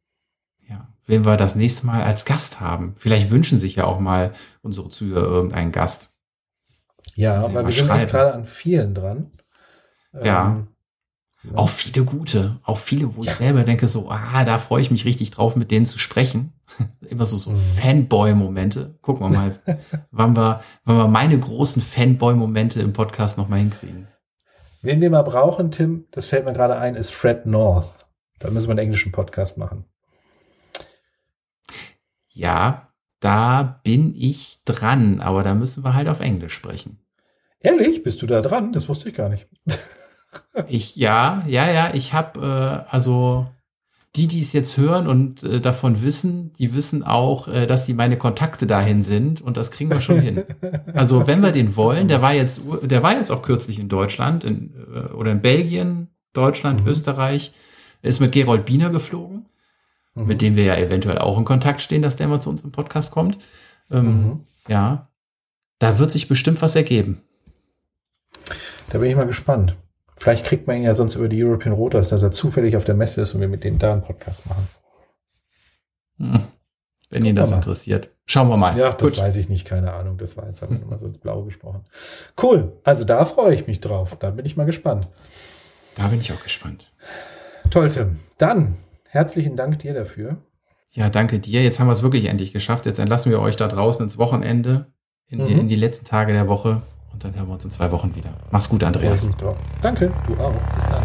ja, wen wir das nächste Mal als Gast haben. Vielleicht wünschen sich ja auch mal unsere Zuhörer irgendeinen Gast. Ja, weil wir sind gerade an vielen dran. Ja. Ähm, ja. Auch viele gute, auch viele, wo ja. ich selber denke, so, ah, da freue ich mich richtig drauf, mit denen zu sprechen. Immer so, so mhm. Fanboy-Momente. Gucken wir mal, wann wir, wann wir meine großen Fanboy-Momente im Podcast nochmal hinkriegen. Wen wir mal brauchen, Tim, das fällt mir gerade ein, ist Fred North. Da müssen wir einen englischen Podcast machen. Ja, da bin ich dran, aber da müssen wir halt auf Englisch sprechen. Ehrlich? Bist du da dran? Das wusste ich gar nicht. ich, ja, ja, ja, ich habe, äh, also die, die es jetzt hören und äh, davon wissen, die wissen auch, äh, dass sie meine Kontakte dahin sind und das kriegen wir schon hin. Also wenn wir den wollen, der war jetzt, der war jetzt auch kürzlich in Deutschland in, äh, oder in Belgien, Deutschland, mhm. Österreich, ist mit Gerold Biener geflogen, mhm. mit dem wir ja eventuell auch in Kontakt stehen, dass der mal zu uns im Podcast kommt. Ähm, mhm. Ja, da wird sich bestimmt was ergeben. Da bin ich mal gespannt. Vielleicht kriegt man ihn ja sonst über die European Rotors, dass er zufällig auf der Messe ist und wir mit dem da einen Podcast machen. Hm. Wenn ihn das interessiert. Schauen wir mal. Ja, das Gut. weiß ich nicht, keine Ahnung. Das war jetzt aber nur mal so ins Blaue gesprochen. Cool. Also da freue ich mich drauf. Da bin ich mal gespannt. Da bin ich auch gespannt. Toll, Tim. Dann herzlichen Dank dir dafür. Ja, danke dir. Jetzt haben wir es wirklich endlich geschafft. Jetzt entlassen wir euch da draußen ins Wochenende, in, mhm. die, in die letzten Tage der Woche. Und dann hören wir uns in zwei Wochen wieder. Mach's gut, Andreas. Danke, du auch. Bis dann.